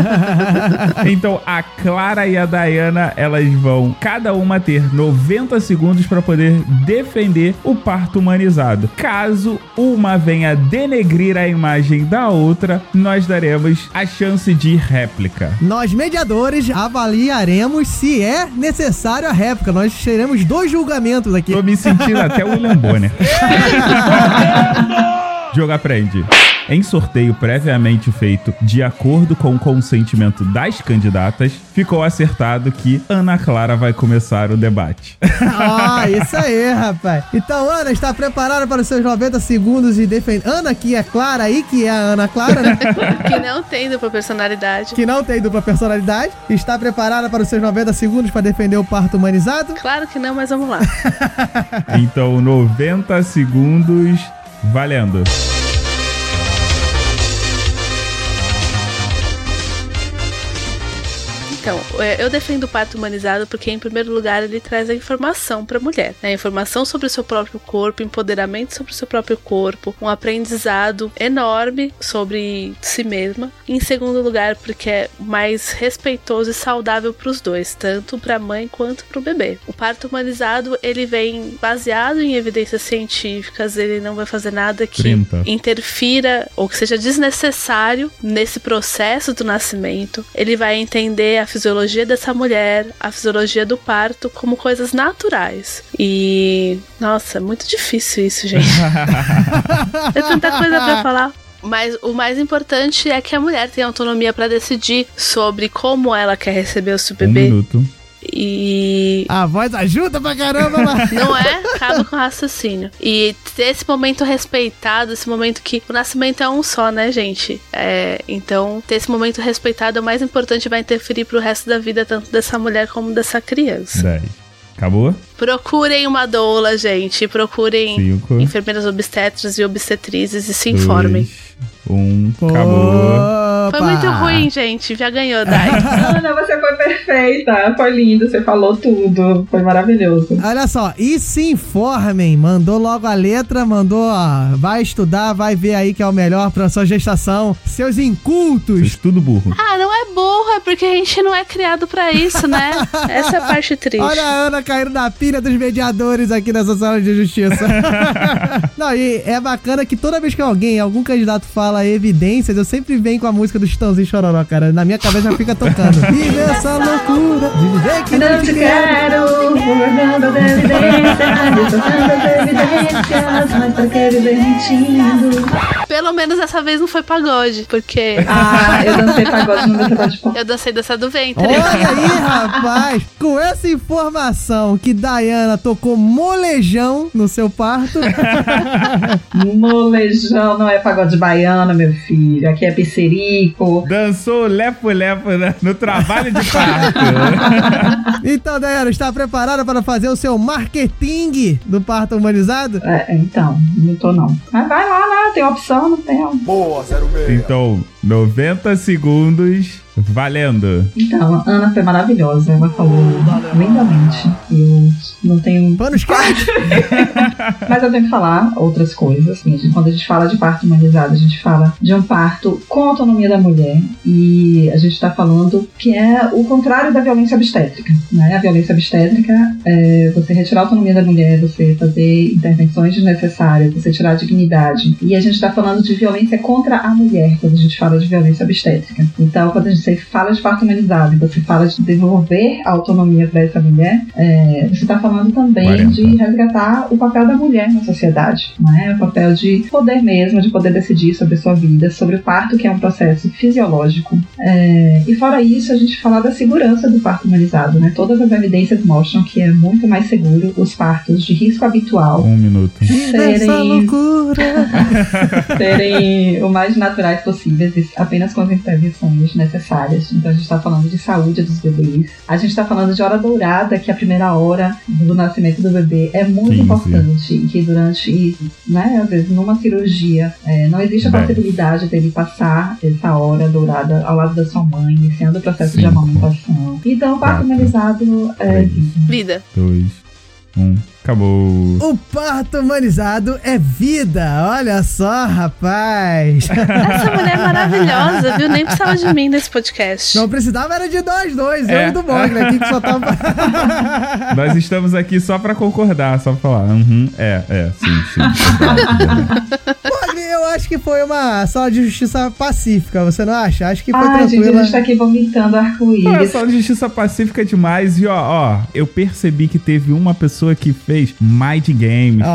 (laughs) então, a Clara e a Diana, elas vão cada uma ter 90 segundos para poder defender o parto humanizado. Caso uma venha denegrir a imagem da outra, nós daremos a chance de réplica. Nós, mediadores, avaliaremos se é necessário a réplica. Nós teremos dois julgamentos aqui. Tô me sentindo até o William Bonner. (laughs) Jogo aprende. Em sorteio previamente feito de acordo com o consentimento das candidatas, ficou acertado que Ana Clara vai começar o debate. Ah, isso aí, rapaz. Então, Ana, está preparada para os seus 90 segundos e defender. Ana, que é Clara aí, que é a Ana Clara, né? (laughs) Que não tem dupla personalidade. que não tem dupla personalidade. Está preparada para os seus 90 segundos para defender o parto humanizado? Claro que não, mas vamos lá. (laughs) Então, 90 segundos valendo. Então, é, eu defendo o parto humanizado porque, em primeiro lugar, ele traz a informação para a mulher. Né? Informação sobre o seu próprio corpo, empoderamento sobre o seu próprio corpo, um aprendizado enorme sobre si mesma. Em segundo lugar, porque é mais respeitoso e saudável para os dois, tanto para a mãe quanto para o bebê. O parto humanizado, ele vem baseado em evidências científicas, ele não vai fazer nada que 30. interfira ou que seja desnecessário nesse processo do nascimento. Ele vai entender a fisiologia dessa mulher, a fisiologia do parto como coisas naturais. E nossa, é muito difícil isso, gente. (laughs) é tanta coisa pra falar. Mas o mais importante é que a mulher tem autonomia pra decidir sobre como ela quer receber o seu Um bebê. minuto. E A voz ajuda pra caramba lá. (laughs) não é? Acaba com o raciocínio. E ter esse momento respeitado, esse momento que o nascimento é um só, né, gente? É, então, ter esse momento respeitado é o mais importante e vai interferir pro resto da vida, tanto dessa mulher como dessa criança. 10. Acabou? Procurem uma doula, gente. Procurem Cinco. enfermeiras obstetras e obstetrizes e se informem. Um. Acabou. Foi muito ruim, gente. Já ganhou, Dai. (laughs) Ana, você foi perfeita. Foi lindo, você falou tudo. Foi maravilhoso. Olha só, e se informem. Mandou logo a letra, mandou, ó, vai estudar, vai ver aí que é o melhor pra sua gestação. Seus incultos. Vocês tudo burro. ah, não é burro, é porque a gente não é criado pra isso, né? (laughs) Essa é a parte triste. Olha a Ana caindo na pilha dos mediadores aqui nessa sala de justiça. (laughs) Não, e é bacana que toda vez que alguém, algum candidato fala evidências, eu sempre venho com a música do Chitãozinho Chororó, cara. Na minha cabeça já fica tocando. (laughs) Vive essa loucura de dizer que não te quero. guardando as evidências, distorcendo as evidências, mas pra que viver mentindo? Pelo menos dessa vez não foi pagode, porque. Ah, eu dancei pagode no meu de pau. Eu dancei dessa do ventre. Olha aí, rapaz! Com essa informação que Diana tocou molejão no seu parto, (laughs) Molejão não é pagode baiano, meu filho. Aqui é pisserico. Dançou lepo-lepo né? no trabalho de parto. (laughs) então, Diana, está preparada para fazer o seu marketing do parto humanizado? É, então, não tô não. Mas vai lá, lá, tem opção, não tem. Boa, 06. então, 90 segundos Valendo. Então, a Ana foi maravilhosa. Ela falou lindamente. Eu não tenho. Panos (laughs) quentes! Mas eu tenho que falar outras coisas. Assim, quando a gente fala de parto humanizado, a gente fala de um parto com autonomia da mulher. E a gente está falando que é o contrário da violência obstétrica. Né? A violência obstétrica é você retirar a autonomia da mulher, você fazer intervenções desnecessárias, você tirar a dignidade. E a gente está falando de violência contra a mulher quando a gente fala de violência obstétrica. Então, quando a gente fala de parto humanizado e você fala de devolver a autonomia para essa mulher, é, você está falando também 40. de resgatar o papel da mulher na sociedade, né? O papel de poder mesmo, de poder decidir sobre a sua vida, sobre o parto, que é um processo fisiológico. É, e fora isso, a gente fala da segurança do parto humanizado, né? Todas as evidências mostram que é muito mais seguro os partos de risco habitual Um minuto. Serem, loucura! (laughs) serem o mais naturais possíveis, apenas com as intervenções necessárias. Então a gente está falando de saúde dos bebês. A gente está falando de hora dourada, que é a primeira hora do nascimento do bebê é muito 15. importante. E que durante, né, às vezes numa cirurgia, é, não existe a possibilidade dele passar essa hora dourada ao lado da sua mãe, iniciando o processo de Cinco. amamentação. Então o parto humanizado é. Vida. Dois. Um. Acabou. O parto humanizado é vida. Olha só, rapaz. Essa mulher é maravilhosa, viu? Nem precisava de mim nesse podcast. Não precisava, era de nós dois. É. Eu e do Mogli aqui que só tava. (laughs) Nós estamos aqui só pra concordar, só pra falar. Uhum, é, é, sim, sim. Mogli, eu acho que foi uma sala de justiça pacífica, você não acha? Acho que foi Ai, gente, a tranquila. gente tá aqui vomitando arco-íris. só de justiça pacífica é demais. E ó, ó, eu percebi que teve uma pessoa que fez Mind Games.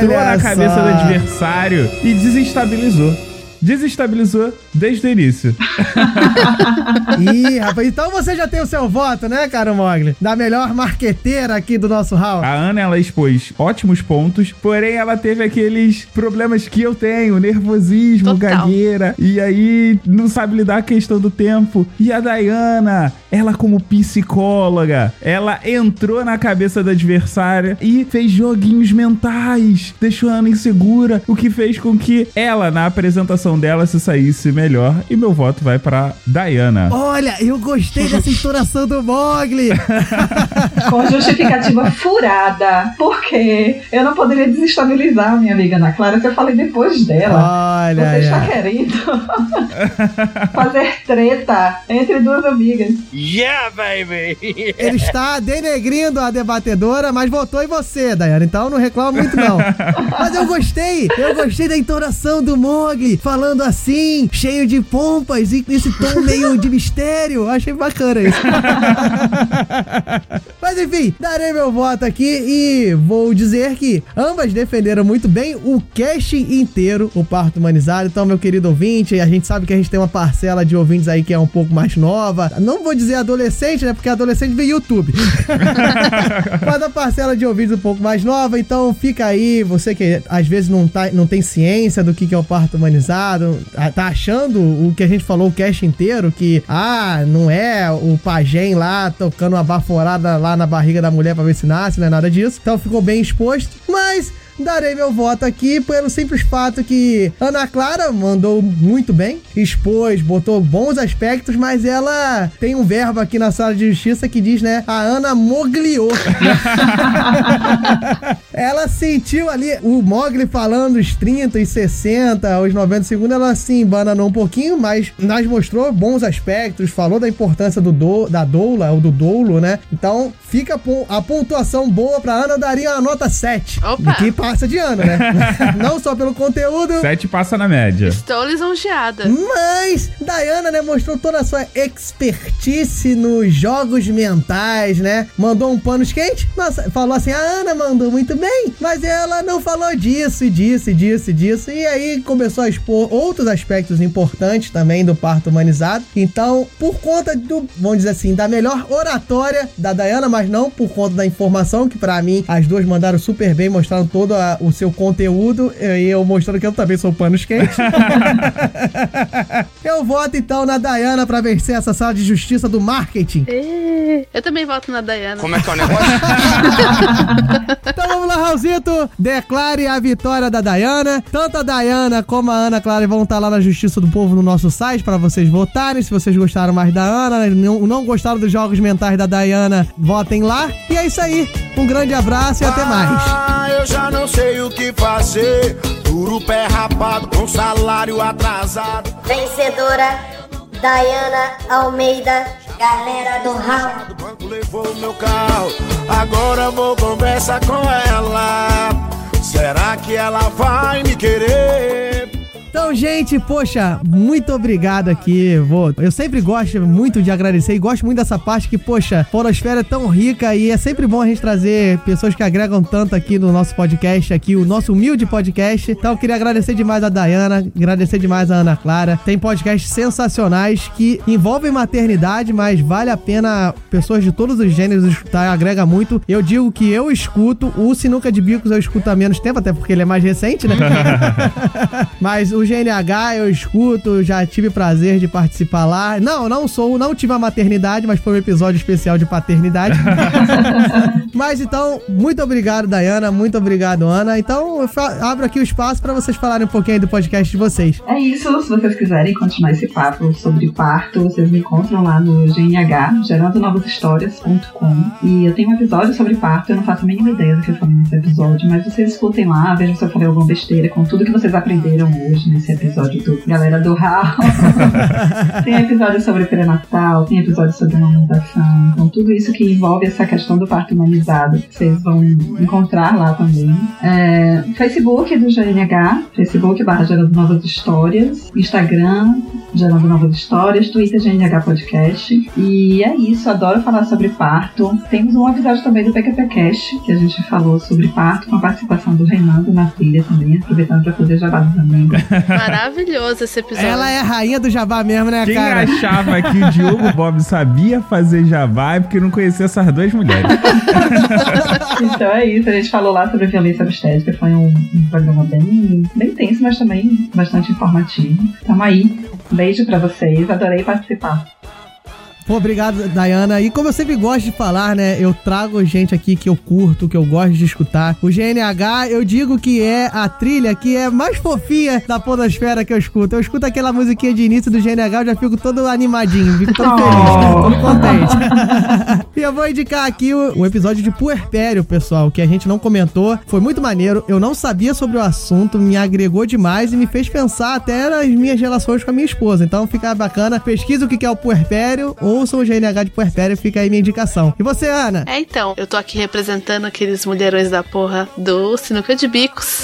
entrou na cabeça só. do adversário e desestabilizou. Desestabilizou desde o início. (laughs) Ih, rapaz, então você já tem o seu voto, né, cara Mogli? Da melhor marqueteira aqui do nosso hall. A Ana, ela expôs ótimos pontos, porém ela teve aqueles problemas que eu tenho, nervosismo, Total. gagueira, e aí não sabe lidar com a questão do tempo. E a Dayana, ela como psicóloga, ela entrou na cabeça da adversária e fez joguinhos mentais, deixou a Ana insegura, o que fez com que ela, na apresentação dela, se saísse melhor. E meu voto vai pra Dayana. Olha, eu gostei dessa entonação do Mogli. (laughs) Com justificativa furada. Porque eu não poderia desestabilizar a minha amiga Ana Clara se eu falei depois dela. Olha, Você está olha. querendo (laughs) fazer treta entre duas amigas. Yeah, baby! Ele está denegrindo a debatedora, mas votou em você, Dayana. Então não reclama muito, não. (laughs) Mas eu gostei. Eu gostei da entonação do Mogli, falando assim, cheio de pompas e esse tom meio de mistério. Achei bacana isso. (laughs) Mas enfim, darei meu voto aqui e vou dizer que ambas defenderam muito bem o cast inteiro, o parto humanizado. Então, meu querido ouvinte, a gente sabe que a gente tem uma parcela de ouvintes aí que é um pouco mais nova. Não vou dizer adolescente, né? Porque adolescente vê YouTube. (laughs) Mas a parcela de ouvintes um pouco mais nova, então fica aí, você que às vezes não, tá, não tem ciência do que, que é o parto humanizado, tá achando o que a gente falou o cast inteiro, que, ah, não é o pajem lá tocando uma baforada lá na barriga da mulher pra ver se nasce, não é nada disso. Então ficou bem exposto, mas darei meu voto aqui pelo simples fato que Ana Clara mandou muito bem, expôs, botou bons aspectos, mas ela tem um verbo aqui na sala de justiça que diz, né? A Ana mogliou. (laughs) ela sentiu ali o Mogli falando os 30, os 60, os 90 segundos, ela se embananou um pouquinho, mas nos mostrou bons aspectos, falou da importância do do, da doula, ou do doulo, né? Então, fica a pon- a pontuação boa pra Ana, eu daria a nota 7. Opa. Que passa de ano, né? (laughs) Não só pelo conteúdo, Sete passa na média. Estou lisonjeada. mas Diana, né, mostrou toda a sua expertise nos jogos mentais, né? Mandou um panos quente. Nossa, falou assim: a Ana mandou muito bem, mas ela não falou disso e disso e disso e disso. E aí começou a expor outros aspectos importantes também do parto humanizado. Então, por conta do, vamos dizer assim, da melhor oratória da Diana, mas não por conta da informação, que pra mim as duas mandaram super bem, mostraram todo a- o seu conteúdo. E eu mostrando que eu também sou panos (laughs) quentes. Eu voto então na Dayana pra vencer essa sala de justiça do marketing. Eu também voto na Dayana. Como é que é o negócio? (laughs) Então vamos lá Raulzito, declare a vitória da Dayana. Tanto a Dayana como a Ana Clara vão estar lá na Justiça do Povo no nosso site para vocês votarem. Se vocês gostaram mais da Ana, não, não gostaram dos jogos mentais da Dayana, votem lá. E é isso aí. Um grande abraço e até mais. Ah, eu já não sei o que fazer. Duro pé rapado com salário atrasado. Vencedora, Dayana Almeida, galera do Raul. O banco levou meu carro. Agora vou conversar com ela. Será que ela vai me querer? Então, gente, poxa, muito obrigado aqui. Vou, eu sempre gosto muito de agradecer e gosto muito dessa parte que, poxa, a Porosfera é tão rica e é sempre bom a gente trazer pessoas que agregam tanto aqui no nosso podcast, aqui, o nosso humilde podcast. Então, eu queria agradecer demais a Dayana, agradecer demais a Ana Clara. Tem podcasts sensacionais que envolvem maternidade, mas vale a pena pessoas de todos os gêneros escutar, agrega muito. Eu digo que eu escuto, o Sinuca de Bicos eu escuto há menos tempo, até porque ele é mais recente, né? (laughs) (laughs) Mas o GNH eu escuto, já tive prazer de participar lá. Não, não sou, não tive a maternidade, mas foi um episódio especial de paternidade. (laughs) mas então, muito obrigado, Dayana, muito obrigado, Ana. Então, eu abro aqui o espaço para vocês falarem um pouquinho aí do podcast de vocês. É isso, se vocês quiserem continuar esse papo sobre parto, vocês me encontram lá no GNH, gerandonovashistórias.com. E eu tenho um episódio sobre parto, eu não faço a mínima ideia do que eu falei nesse episódio, mas vocês escutem lá, vejam se eu falei alguma besteira com tudo que vocês aprenderam hoje nesse episódio do Galera do Raul. (laughs) tem episódio sobre pré-natal, tem episódio sobre amamentação, então tudo isso que envolve essa questão do parto humanizado, vocês vão encontrar lá também. É, Facebook do GNH, Facebook barra Gerando Novas Histórias, Instagram Gerando Novas Histórias, Twitter GNH Podcast. E é isso, adoro falar sobre parto. Temos um episódio também do PQP Cash, que a gente falou sobre parto, com a participação do Reinaldo na trilha também, aproveitando para fazer jabá amigos. (laughs) Maravilhoso esse episódio. Ela é a rainha do jabá mesmo, né, Quem cara? achava que o Diogo (laughs) Bob sabia fazer jabá é porque não conhecia essas duas mulheres. (laughs) então é isso, a gente falou lá sobre violência obstétrica, foi um, um programa bem, bem tenso, mas também bastante informativo. Tamo aí, beijo pra vocês, adorei participar. Obrigado, Dayana. E como eu sempre gosto de falar, né? Eu trago gente aqui que eu curto, que eu gosto de escutar. O GNH, eu digo que é a trilha que é mais fofinha da podosfera que eu escuto. Eu escuto aquela musiquinha de início do GNH, eu já fico todo animadinho, fico todo feliz, todo contente. (laughs) e eu vou indicar aqui o, o episódio de Puerpério, pessoal, que a gente não comentou. Foi muito maneiro. Eu não sabia sobre o assunto, me agregou demais e me fez pensar até nas minhas relações com a minha esposa. Então fica bacana. Pesquisa o que que é o puerpério, ouçam o GNH de puerpério, fica aí minha indicação. E você, Ana? É, então, eu tô aqui representando aqueles mulherões da porra do Sinuca de Bicos.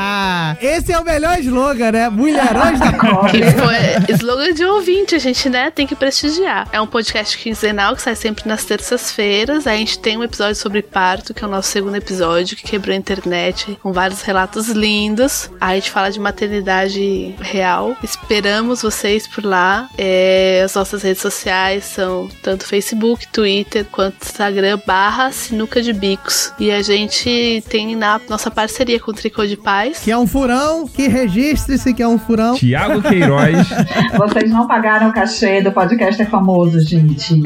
(laughs) Esse é o melhor slogan, né? Mulherões da porra. (laughs) Que foi slogan de ouvinte, a gente, né, tem que prestigiar. É um podcast quinzenal que sai sempre nas terças-feiras. A gente tem um episódio sobre parto, que é o nosso segundo episódio, que quebrou a internet, com vários relatos lindos. Aí a gente fala de maternidade real. Esperamos vocês por lá. É, as nossas redes sociais são tanto Facebook, Twitter, quanto Instagram, barra Sinuca de Bicos. E a gente tem na nossa parceria com o Tricô de Paz. Que é um furão, que registre-se que é um furão. Tiago Queiroz. (laughs) Vocês não pagaram o cachê do podcast é famoso, gente. (laughs)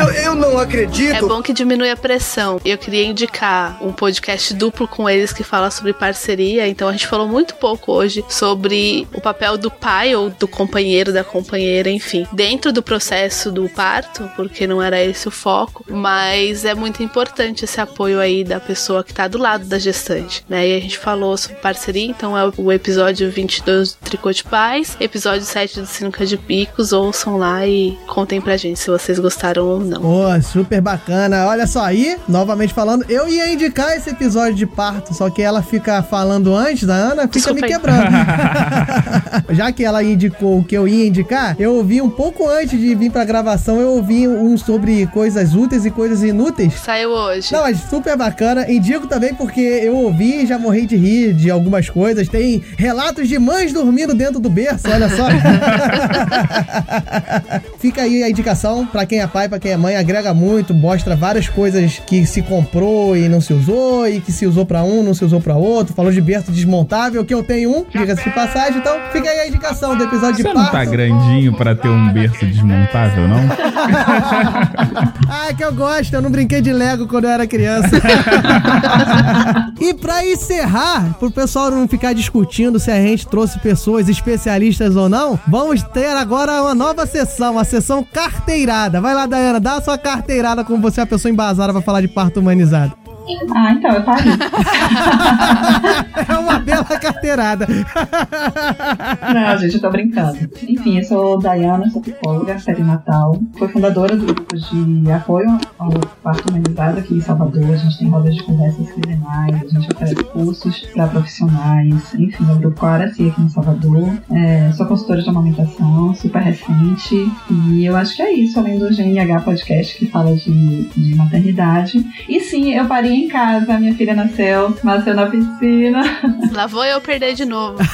Eu, eu não acredito. É bom que diminui a pressão. Eu queria indicar um podcast duplo com eles que fala sobre parceria. Então a gente falou muito pouco hoje sobre o papel do pai ou do companheiro, da companheira, enfim, dentro do processo do parto, porque não era esse o foco. Mas é muito importante esse apoio aí da pessoa que tá do lado da gestante, né? E a gente falou sobre parceria, então é o episódio 22 do Tricô de Paz, episódio 7 do Sinuca de Picos. Ouçam lá e contem pra gente se vocês gostaram ou não. Pô, super bacana. Olha só aí, novamente falando, eu ia indicar esse episódio de parto, só que ela fica falando antes da Ana, fica Desculpa me quebrando. (laughs) (laughs) Já que ela indicou o que eu ia indicar, eu ouvi um pouco antes de vir pra gravação, eu ouvi um sobre coisas úteis e coisas inúteis. Saiu hoje. Não, mas super bacana. Indico também porque eu ouvi e já morri de rir de algumas coisas. Tem relatos de mães dormindo dentro do berço, olha só. (laughs) Fica aí a indicação pra quem é pai, pra quem é mãe, agrega muito, mostra várias coisas que se comprou e não se usou, e que se usou pra um, não se usou pra outro. Falou de berço desmontável, que eu tenho um, diga-se de passagem. Então, fica aí a indicação do episódio Você de não parto. tá grandinho pra ter um berço desmontável? Não? (laughs) Ah, é que eu gosto, eu não brinquei de Lego quando eu era criança. (laughs) e pra encerrar, pro pessoal não ficar discutindo se a gente trouxe pessoas especialistas ou não, vamos ter agora uma nova sessão, a sessão carteirada. Vai lá, Dayana, dá a sua carteirada como você é uma pessoa embasada pra falar de parto humanizado. Ah, então, eu parei. (laughs) É uma bela carteirada. (laughs) Não, gente, eu tô brincando. Enfim, eu sou Dayana, sou psicóloga perinatal. Fui fundadora do grupo de apoio ao parto humanizado aqui em Salvador. A gente tem rodas de conversas quinzenais, a gente oferece cursos para profissionais. Enfim, é o grupo Araci aqui em Salvador. É, sou consultora de amamentação, super recente. E eu acho que é isso, além do GNH Podcast que fala de, de maternidade. E sim, eu parei em casa, minha filha nasceu, nasceu na piscina. (laughs) Lá vou eu perder de novo. (laughs)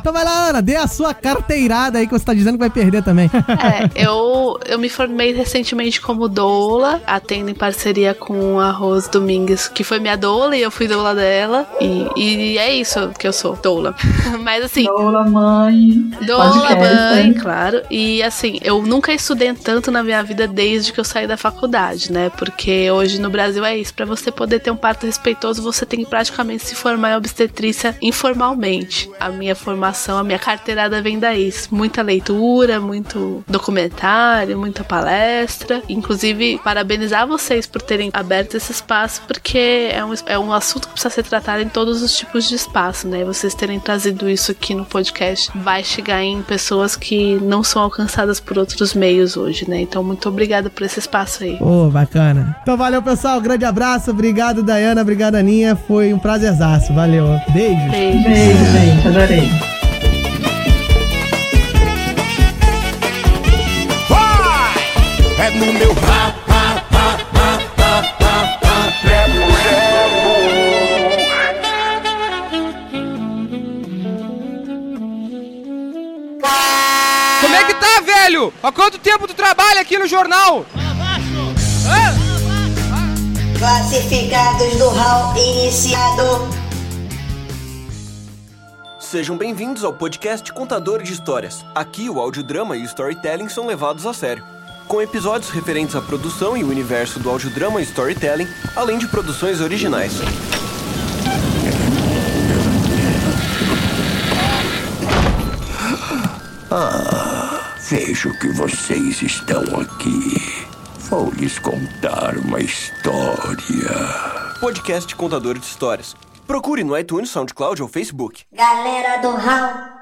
Então vai lá, Ana, dê a sua carteirada aí que você tá dizendo que vai perder também. (laughs) É, eu, eu me formei recentemente como doula, atendo em parceria com a Rose Domingues, que foi minha doula e eu fui doula dela. E, e é isso que eu sou, doula. Mas assim. Doula, mãe. Doula, podcast, mãe, hein? claro. E assim, eu nunca estudei tanto na minha vida desde que eu saí da faculdade, né? Porque hoje no Brasil é isso. Pra você poder ter um parto respeitoso, você tem que praticamente se formar em obstetrícia informalmente. A minha formação, a minha carteirada vem daí. Muita leitura, muito documentário, muita palestra. Inclusive, parabenizar vocês por terem aberto esse espaço, porque é um, é um assunto que precisa ser tratado em todos os tipos de espaço, né? Vocês terem trazido isso aqui no podcast vai chegar em pessoas que não são alcançadas por outros meios hoje, né? Então, muito obrigada por esse espaço aí. Ô, bacana. Então valeu, pessoal. Grande abraço. Obrigado, Dayana. Obrigado, Aninha. Foi um prazerzaço. Valeu. Beijo. Beijo. Beijo, gente, adorei. É no meu rap, Como é que tá, velho? Há quanto tempo tu trabalha aqui no jornal? Classificados do hall iniciado. Sejam bem-vindos ao podcast Contador de Histórias. Aqui o audiodrama e o storytelling são levados a sério. Com episódios referentes à produção e o universo do audiodrama e storytelling, além de produções originais. Ah, vejo que vocês estão aqui. Vou lhes contar uma história. Podcast Contador de Histórias. Procure no iTunes, SoundCloud ou Facebook. Galera do hall